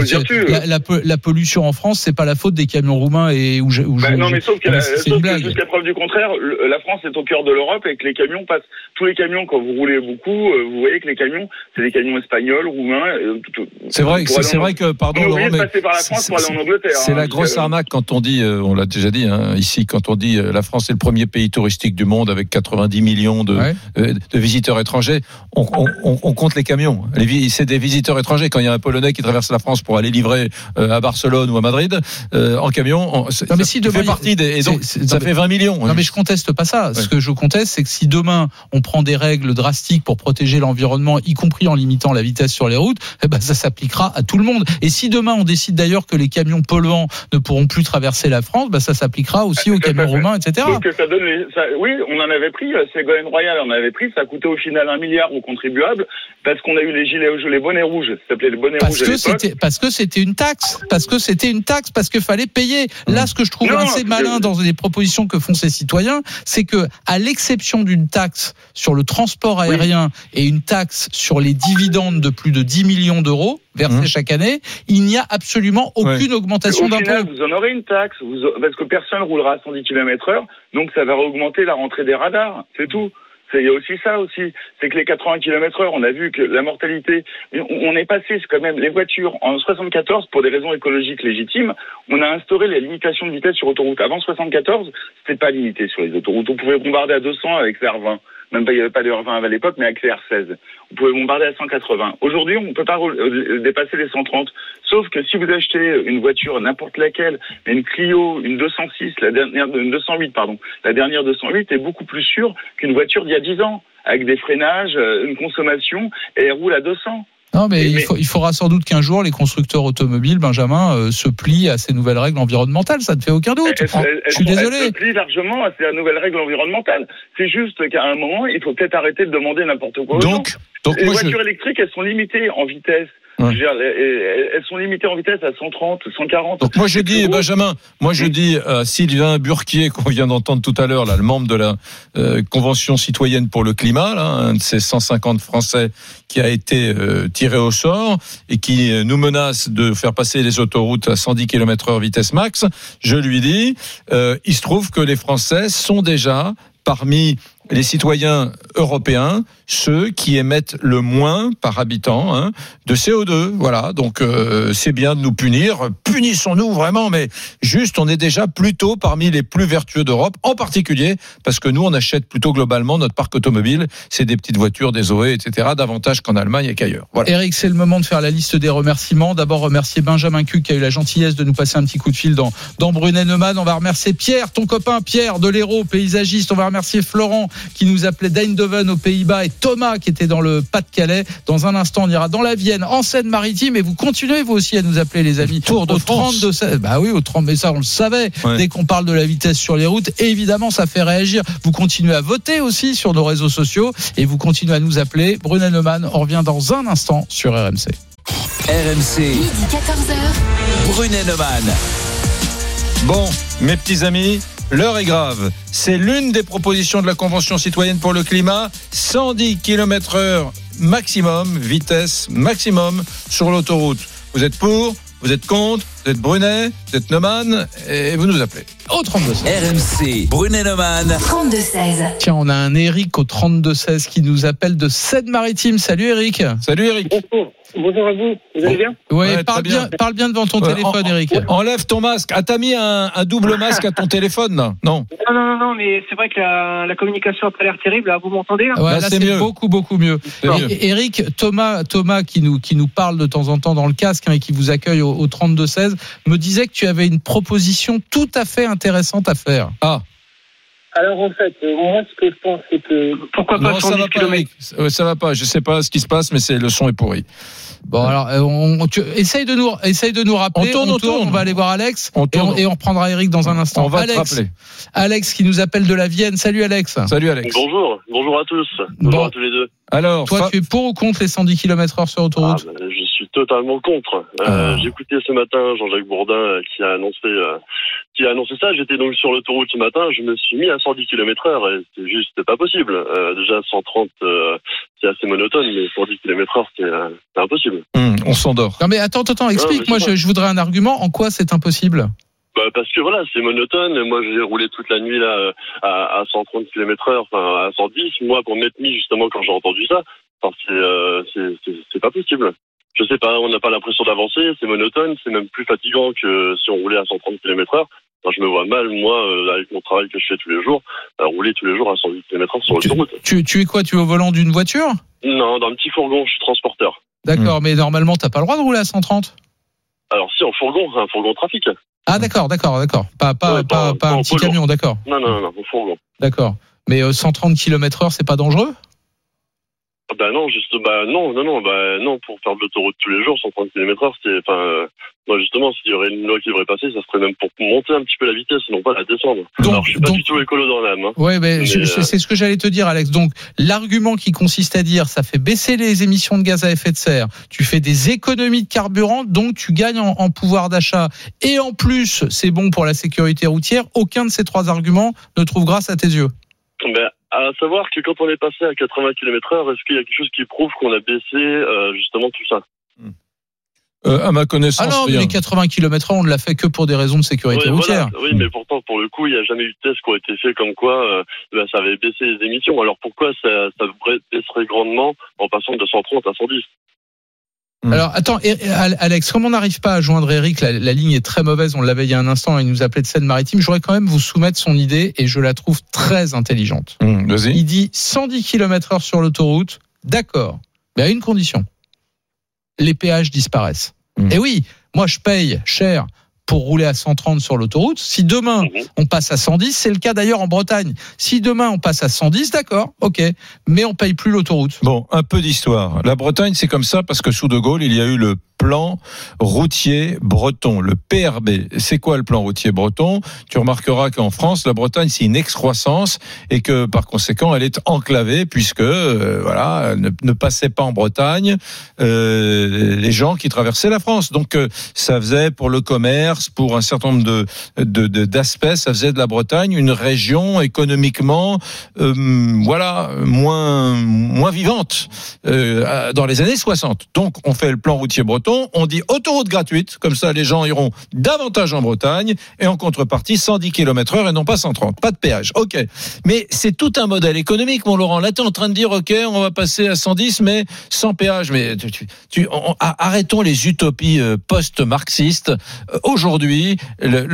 Speaker 3: la, la po- la pollution en France, c'est pas la faute des camions roumains et où je, où
Speaker 12: Bah
Speaker 3: je-
Speaker 12: non, mais sauf que,
Speaker 3: une
Speaker 12: que jusqu'à preuve du contraire, le- la France est au cœur de l'Europe et que les camions passent. Tous les camions, quand vous roulez beaucoup, euh, vous voyez que les camions, c'est des camions espagnols, roumains. euh,
Speaker 4: C'est vrai, c'est vrai que, pardon, Laurent, mais
Speaker 12: passer par la France pour aller en Angleterre.
Speaker 4: C'est
Speaker 12: hein,
Speaker 4: la grosse
Speaker 12: que-
Speaker 4: arnaque quand on dit, euh, on l'a déjà dit hein, ici, quand on dit la France est le premier pays touristique du monde avec 90 millions de,
Speaker 3: Ouais.
Speaker 4: euh, de visiteurs étrangers. On, on- on- on compte les camions. Les C'est des visiteurs étrangers. Quand il y a un Polonais qui traverse la France pour aller livrer euh, à Barcelone ou à Madrid euh, en camion, on, c'est-
Speaker 3: Non, mais
Speaker 4: ça
Speaker 3: demain,
Speaker 4: fait partie des. Et donc,
Speaker 3: c'est- c'est-
Speaker 4: ça
Speaker 3: non,
Speaker 4: fait
Speaker 3: mais-
Speaker 4: 20 millions.
Speaker 3: Non mais je conteste pas ça. Ce que je conteste, c'est que si demain on prend des règles drastiques pour protéger l'environnement, y compris en limitant la vitesse sur les routes, eh ben ça s'appliquera à tout le monde. Et si demain on décide d'ailleurs que les camions polluants ne pourront plus traverser la France, ben ça s'appliquera aussi aux camions roumains, etc.
Speaker 12: Donc, ça donne les- ça- oui, on en avait pris, euh, Ségolène Royal en avait pris, ça a coûté au final un milliard aux contribuables, parce qu'on a eu les gilets les bonnets rouges, ça s'appelait les bonnets
Speaker 3: Parce
Speaker 12: rouges
Speaker 3: que c'était parce que c'était une taxe, parce que c'était une taxe, parce qu'il fallait payer. Là, ce que je trouve
Speaker 12: Non,
Speaker 3: assez malin dans les propositions que font ces citoyens, c'est que, à l'exception d'une taxe sur le transport aérien et une taxe sur les dividendes de plus de 10 millions d'euros versés chaque année, il n'y a absolument aucune augmentation
Speaker 12: Au final,
Speaker 3: d'impôts.
Speaker 12: vous en aurez une taxe, vous- parce que personne roulera à 110 km heure, donc ça va augmenter la rentrée des radars, c'est tout. C'est- Il y a aussi ça aussi, c'est que les 80 km heure, on a vu que la mortalité, on- est passé c'est quand même les voitures en 74 pour des raisons écologiques légitimes, on a instauré les limitations de vitesse sur autoroute. Avant 74, c'était pas limité sur les autoroutes. On pouvait bombarder à 200 avec le R20. Même pas, il n'y avait pas de R20 à l'époque, mais avec les R16. On pouvait bombarder à 180. Aujourd'hui, on ne peut pas euh, dépasser les 130. Sauf que si vous achetez une voiture, n'importe laquelle, une Clio, une 206, la dernière, une 208, pardon, la dernière 208 est beaucoup plus sûre qu'une voiture d'il y a 10 ans, avec des freinages, euh, une consommation, et elle roule à 200.
Speaker 3: Non, mais, il, faut- il faudra sans doute qu'un jour les constructeurs automobiles, Benjamin, euh, se plient à ces nouvelles règles environnementales. Ça ne fait aucun doute.
Speaker 12: Elle-
Speaker 3: Je suis
Speaker 12: elle-
Speaker 3: désolé.
Speaker 12: Elle se plie largement à la nouvelle règle environnementale. C'est juste qu'à un moment, il faut peut-être arrêter de demander n'importe quoi. aux
Speaker 4: Donc-
Speaker 12: gens.
Speaker 4: donc
Speaker 12: les
Speaker 4: moi, je-
Speaker 12: voitures électriques, elles sont limitées en vitesse. Je veux dire, elles, sont limitées en vitesse à 130, 140.
Speaker 4: Donc moi je dis Benjamin, moi je dis à Sylvain Burquier qu'on vient d'entendre tout à l'heure, là, le membre de la euh, convention citoyenne pour le climat, là, un de ces 150 Français qui a été euh, tiré au sort et qui euh, nous menace de faire passer les autoroutes à 110 km/h vitesse max. Je lui dis, il se trouve que les Français sont déjà parmi les citoyens européens ceux qui émettent le moins par habitant hein, de CO2. Voilà, donc euh, c'est bien de nous punir. Punissons-nous vraiment, mais juste, on est déjà plutôt parmi les plus vertueux d'Europe, en particulier parce que nous, on achète plutôt globalement notre parc automobile. C'est des petites voitures, des Zoé, etc., davantage qu'en Allemagne et qu'ailleurs. Voilà.
Speaker 3: Eric, c'est le moment de faire la liste des remerciements. D'abord, remercier Benjamin Cuc qui a eu la gentillesse de nous passer un petit coup de fil dans, dans Brunet-Neumann. On va remercier Pierre, ton copain Pierre de l'Hérault, paysagiste. On va remercier Florent qui nous appelait d'Eindhoven aux Pays-Bas et Thomas qui était dans le Pas-de-Calais. Dans un instant, on ira dans la Vienne, en Seine-Maritime. Et vous continuez, vous aussi, à nous appeler, les amis.
Speaker 4: Tour de
Speaker 3: au
Speaker 4: France.
Speaker 3: 32 16. Bah oui, au 30, mais ça, on le savait.
Speaker 4: Ouais.
Speaker 3: Dès qu'on parle de la vitesse sur les routes, évidemment, ça fait réagir. Vous continuez à voter aussi sur nos réseaux sociaux et vous continuez à nous appeler. Brunet-Neumann, on revient dans un instant sur RMC.
Speaker 1: RMC,
Speaker 2: Midi 14h.
Speaker 1: Brunet-Neumann.
Speaker 4: Bon, mes petits amis, l'heure est grave. C'est l'une des propositions de la Convention citoyenne pour le climat. 110 km heure maximum, vitesse maximum sur l'autoroute. Vous êtes pour vous êtes contre, vous êtes Brunet, vous êtes Neumann, et vous nous appelez.
Speaker 3: Au 32
Speaker 1: RMC, Brunet-Neumann.
Speaker 2: 32 16.
Speaker 3: Tiens, on a un Eric au 32-16 qui nous appelle de Seine-Maritime. Salut Eric.
Speaker 4: Salut Eric.
Speaker 6: Bonjour. Bonjour à vous. Vous allez bien
Speaker 3: Ouais, parle, bien.
Speaker 4: bien.
Speaker 3: parle bien devant ton
Speaker 4: Ouais,
Speaker 3: téléphone,
Speaker 4: en-
Speaker 3: Eric.
Speaker 4: Enlève ton masque. Ah, t'as mis un, un double masque à ton téléphone, là Non?
Speaker 13: Non, non, non, non, mais c'est vrai que la, la communication a pas l'air terrible. Là, vous m'entendez là?
Speaker 3: Ouais,
Speaker 4: Là,
Speaker 3: là,
Speaker 4: c'est
Speaker 3: beaucoup, beaucoup mieux. Et- Eric, Thomas, Thomas qui nous, qui nous parle de temps en temps dans le casque hein, et qui vous accueille au, au 32-16, me disait que tu avais une proposition tout à fait intéressante à faire.
Speaker 4: Ah,
Speaker 6: Alors en fait, euh, moi ce que je pense c'est que
Speaker 13: Pourquoi pas
Speaker 4: non, ça
Speaker 13: 110
Speaker 4: va pas,
Speaker 13: km
Speaker 4: Eric. Ça va pas. Je sais pas ce qui se passe, mais c'est le son est pourri.
Speaker 3: Bon, alors, euh, on, tu, essaye, de nous, essaye de nous rappeler.
Speaker 4: On tourne, on tourne.
Speaker 3: On va aller voir Alex.
Speaker 4: On
Speaker 3: et,
Speaker 4: tourne.
Speaker 3: on, et on reprendra Eric dans un instant.
Speaker 4: On va te
Speaker 3: Alex,
Speaker 4: rappeler.
Speaker 3: Alex qui nous appelle de la Vienne. Salut Alex.
Speaker 4: Salut Alex.
Speaker 14: Bonjour, bonjour à tous.
Speaker 3: Bon.
Speaker 14: Bonjour à tous les deux.
Speaker 4: Alors,
Speaker 3: Toi,
Speaker 4: fa-
Speaker 3: tu es pour ou contre les 110 km heure sur
Speaker 14: Ah,
Speaker 3: autoroute?
Speaker 14: Bah, suis totalement contre. Euh,
Speaker 3: Ah.
Speaker 14: J'ai écouté ce matin Jean-Jacques Bourdin euh, qui a annoncé euh, qui a annoncé ça. J'étais donc sur l'autoroute ce matin. Je me suis mis à 110 km heure et c'est juste pas possible. Euh, déjà 130 euh, c'est assez monotone, mais 110 km heure c'est euh, impossible.
Speaker 4: Hum, on s'endort.
Speaker 3: Non mais attends, attends, explique.
Speaker 14: mais je
Speaker 3: voudrais un argument. En quoi c'est impossible?
Speaker 14: Bah, parce que voilà, c'est monotone. Moi, j'ai roulé toute la nuit là à, à 130 km heure, enfin à 110. Moi, pour m'être mis justement quand j'ai entendu ça, enfin, c'est euh, c'est- c'est c'est pas possible. Je sais pas, on n'a pas l'impression d'avancer, c'est monotone, c'est même plus fatigant que si on roulait à 130 km heure. Enfin, je me vois mal, moi, euh, avec mon travail que je fais tous les jours, à rouler tous les jours à 110 km heure sur l'autoroute.
Speaker 3: tu, tu es quoi Tu es au volant d'une voiture?
Speaker 14: Non, dans un petit fourgon, je suis transporteur.
Speaker 3: D'accord,
Speaker 4: Hmm.
Speaker 3: mais normalement, t'as pas le droit de rouler à 130
Speaker 14: Alors si, en fourgon, un fourgon trafic.
Speaker 3: Ah d'accord, d'accord, d'accord. Pas, pas,
Speaker 14: Ouais,
Speaker 3: pas,
Speaker 14: pas-
Speaker 3: pas
Speaker 14: pas
Speaker 3: un petit camion, d'accord.
Speaker 14: Non, non, non, non, en fourgon.
Speaker 3: D'accord. Mais euh, 130 km heure, c'est pas dangereux?
Speaker 14: Bah non, juste, bah non, non, non, bah non, pour faire de l'autoroute tous les jours, 130 km heure, c'est, enfin, euh, moi justement, s'il y aurait une loi qui devrait passer, ça serait même pour monter un petit peu la vitesse, non pas la descendre.
Speaker 3: Donc-
Speaker 14: Alors, je suis pas
Speaker 3: donc-
Speaker 14: du tout écolo dans l'âme. Hein.
Speaker 3: Ouais, mais,
Speaker 14: Mais, euh,
Speaker 3: je- c'est ce que j'allais te dire, Alex. Donc, l'argument qui consiste à dire, ça fait baisser les émissions de gaz à effet de serre, tu fais des économies de carburant, donc tu gagnes en, en pouvoir d'achat, et en plus, c'est bon pour la sécurité routière. Aucun de ces trois arguments ne trouve grâce à tes yeux.
Speaker 14: Ben, à savoir que quand on est passé à 80 km heure, est-ce qu'il y a quelque chose qui prouve qu'on a baissé, euh, justement, tout ça?
Speaker 4: Euh, à ma connaissance,
Speaker 3: Ah non, mais
Speaker 4: rien.
Speaker 3: les 80 km h on ne l'a fait que pour des raisons de sécurité
Speaker 14: Oui, voilà.
Speaker 3: routière.
Speaker 14: Oui, mais pourtant, pour le coup, il n'y a jamais eu de tests qui ont été faits comme quoi euh, bah, ça avait baissé les émissions. Alors pourquoi ça, ça baisserait grandement en passant de 130 à 110
Speaker 4: Hmm.
Speaker 3: Alors attends, Alex, comme on n'arrive pas à joindre Eric, la, la ligne est très mauvaise, on l'avait il y a un instant, il nous appelait de Seine-Maritime, je voudrais quand même vous soumettre son idée et je la trouve très intelligente.
Speaker 4: Vas-y.
Speaker 3: Il dit 110 km heure sur l'autoroute, d'accord, mais à une condition. Les péages disparaissent.
Speaker 4: Mm.
Speaker 3: Et oui, moi je paye cher pour rouler à 130 sur l'autoroute. Si demain on passe à 110, c'est le cas d'ailleurs en Bretagne. Si demain on passe à 110, d'accord, ok, mais on paye plus l'autoroute.
Speaker 4: Bon, un peu d'histoire. La Bretagne, c'est comme ça parce que sous De Gaulle, il y a eu le plan routier breton, le PRB. C'est quoi le plan routier breton? Tu remarqueras qu'en France, la Bretagne, c'est une excroissance et que par conséquent, elle est enclavée puisque euh, voilà, ne, ne passaient pas en Bretagne euh, les gens qui traversaient la France. Donc euh, ça faisait pour le commerce, pour un certain nombre d'aspects, ça faisait de la Bretagne une région économiquement euh, voilà moins vivante euh, dans les années 60. Donc on fait le plan routier breton, on dit autoroute gratuite, comme ça les gens iront davantage en Bretagne et en contrepartie 110 km heure et non pas 130, pas de péage. OK. Mais c'est tout un modèle économique mon Laurent. Là tu en train de dire OK, on va passer à 110 mais sans péage mais arrêtons les utopies euh, post-marxistes. Euh, Aujourd'hui,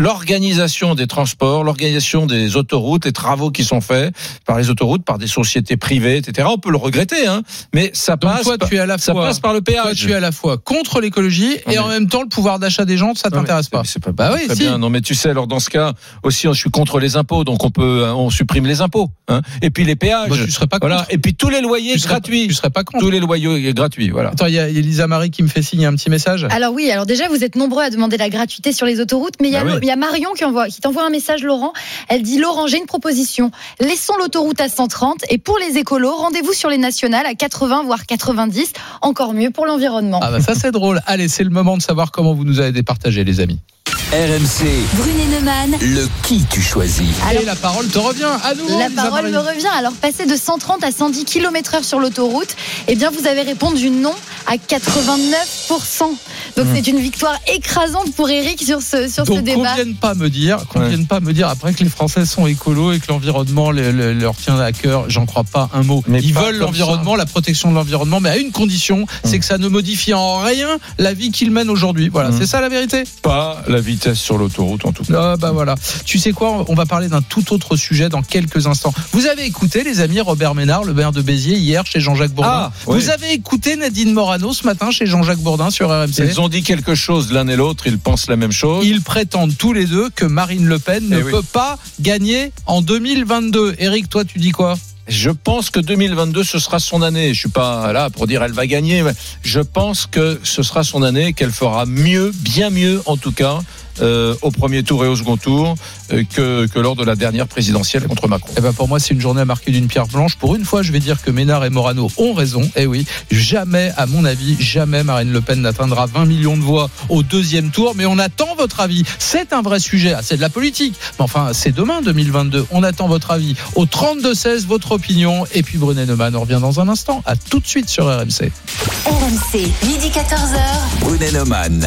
Speaker 4: l'organisation des transports, l'organisation des autoroutes, les travaux qui sont faits par les autoroutes, par des sociétés privées, etc. On peut le regretter, hein, mais ça
Speaker 3: Donc
Speaker 4: passe.
Speaker 3: toi,
Speaker 4: par-
Speaker 3: tu es à la
Speaker 4: ça
Speaker 3: fois,
Speaker 4: passe par le péage.
Speaker 3: Toi, tu es à la fois contre l'écologie et
Speaker 4: mais-
Speaker 3: en même temps le pouvoir d'achat des gens, ça t'intéresse pas.
Speaker 4: C'est pas
Speaker 3: Bah oui,
Speaker 4: très
Speaker 3: si.
Speaker 4: bien. Non, mais tu sais, alors dans ce cas aussi, je suis contre les impôts, donc on peut, euh, on supprime les impôts, hein. Et puis les péages.
Speaker 3: Bah, tu serais pas
Speaker 4: voilà.
Speaker 3: contre.
Speaker 4: Et puis tous les loyers
Speaker 3: Tu serais
Speaker 4: gratuits.
Speaker 3: tu serais pas contre.
Speaker 4: Tous les loyers gratuits, voilà.
Speaker 3: Attends, il y a Elisa Marie qui me fait signer un petit message.
Speaker 5: Alors oui, alors déjà vous êtes nombreux à demander la gratuité sur les autoroutes, mais il y, a
Speaker 4: Bah oui.
Speaker 5: il y a Marion qui envoie, qui t'envoie un message, Laurent. Elle dit Laurent, j'ai une proposition. Laissons l'autoroute à 130 et pour les écolos, rendez-vous sur les nationales à 80 voire 90. Encore mieux pour l'environnement.
Speaker 3: Ah bah ça c'est drôle. Allez, c'est le moment de savoir comment vous nous avez départagé les amis.
Speaker 1: RMC,
Speaker 2: Brunet Neumann.
Speaker 1: le qui tu choisis
Speaker 3: Et la parole te revient à nouveau.
Speaker 5: La parole me revient. Alors, passer de 130 à 110 km heure sur l'autoroute, eh bien, vous avez répondu non à 89%. Donc, c'est une victoire écrasante pour Eric sur ce, sur ce
Speaker 3: Donc qu'on
Speaker 5: débat.
Speaker 3: vienne pas me dire, qu'on
Speaker 4: Ouais.
Speaker 3: vienne pas me dire après que les Français sont écolos et que l'environnement le- le- leur tient à cœur. J'en crois pas un mot.
Speaker 4: Mais
Speaker 3: Ils veulent l'environnement, la protection de l'environnement, mais à une condition, c'est que ça ne modifie en rien la vie qu'ils mènent aujourd'hui. Voilà,
Speaker 4: Mm.
Speaker 3: c'est ça la vérité.
Speaker 4: Pas la vitesse sur l'autoroute en tout cas.
Speaker 3: Ah bah voilà. Tu sais quoi On va parler d'un tout autre sujet dans quelques instants. Vous avez écouté les amis Robert Ménard, le maire de Béziers hier chez Jean-Jacques Bourdin.
Speaker 4: Ah, oui.
Speaker 3: Vous avez écouté Nadine Morano ce matin chez Jean-Jacques Bourdin sur RMC.
Speaker 4: Ils ont dit quelque chose l'un et l'autre, ils pensent la même chose.
Speaker 3: Ils prétendent tous les deux que Marine Le Pen ne
Speaker 4: Eh oui.
Speaker 3: peut pas gagner en 2022. Eric, toi, tu dis quoi?
Speaker 4: Je pense que 2022 ce sera son année. Je suis pas là pour dire elle va gagner. mais Je pense que ce sera son année, qu'elle fera mieux, bien mieux en tout cas. Euh, au premier tour et au second tour euh, que, que lors de la dernière présidentielle contre Macron.
Speaker 3: Eh ben pour moi, c'est une journée à marquer d'une pierre blanche. Pour une fois, je vais dire que Ménard et Morano ont raison. Eh oui, jamais, à mon avis, jamais Marine Le Pen n'atteindra 20 millions de voix au deuxième tour. Mais on attend votre avis. C'est un vrai sujet. Ah, C'est de la politique. Mais enfin, c'est demain, 2022. On attend votre avis. Au 32-16, votre opinion. Et puis Brunet Neumann, on revient dans un instant. À tout de suite sur RMC.
Speaker 2: RMC, midi 14h.
Speaker 1: Brunet Neumann.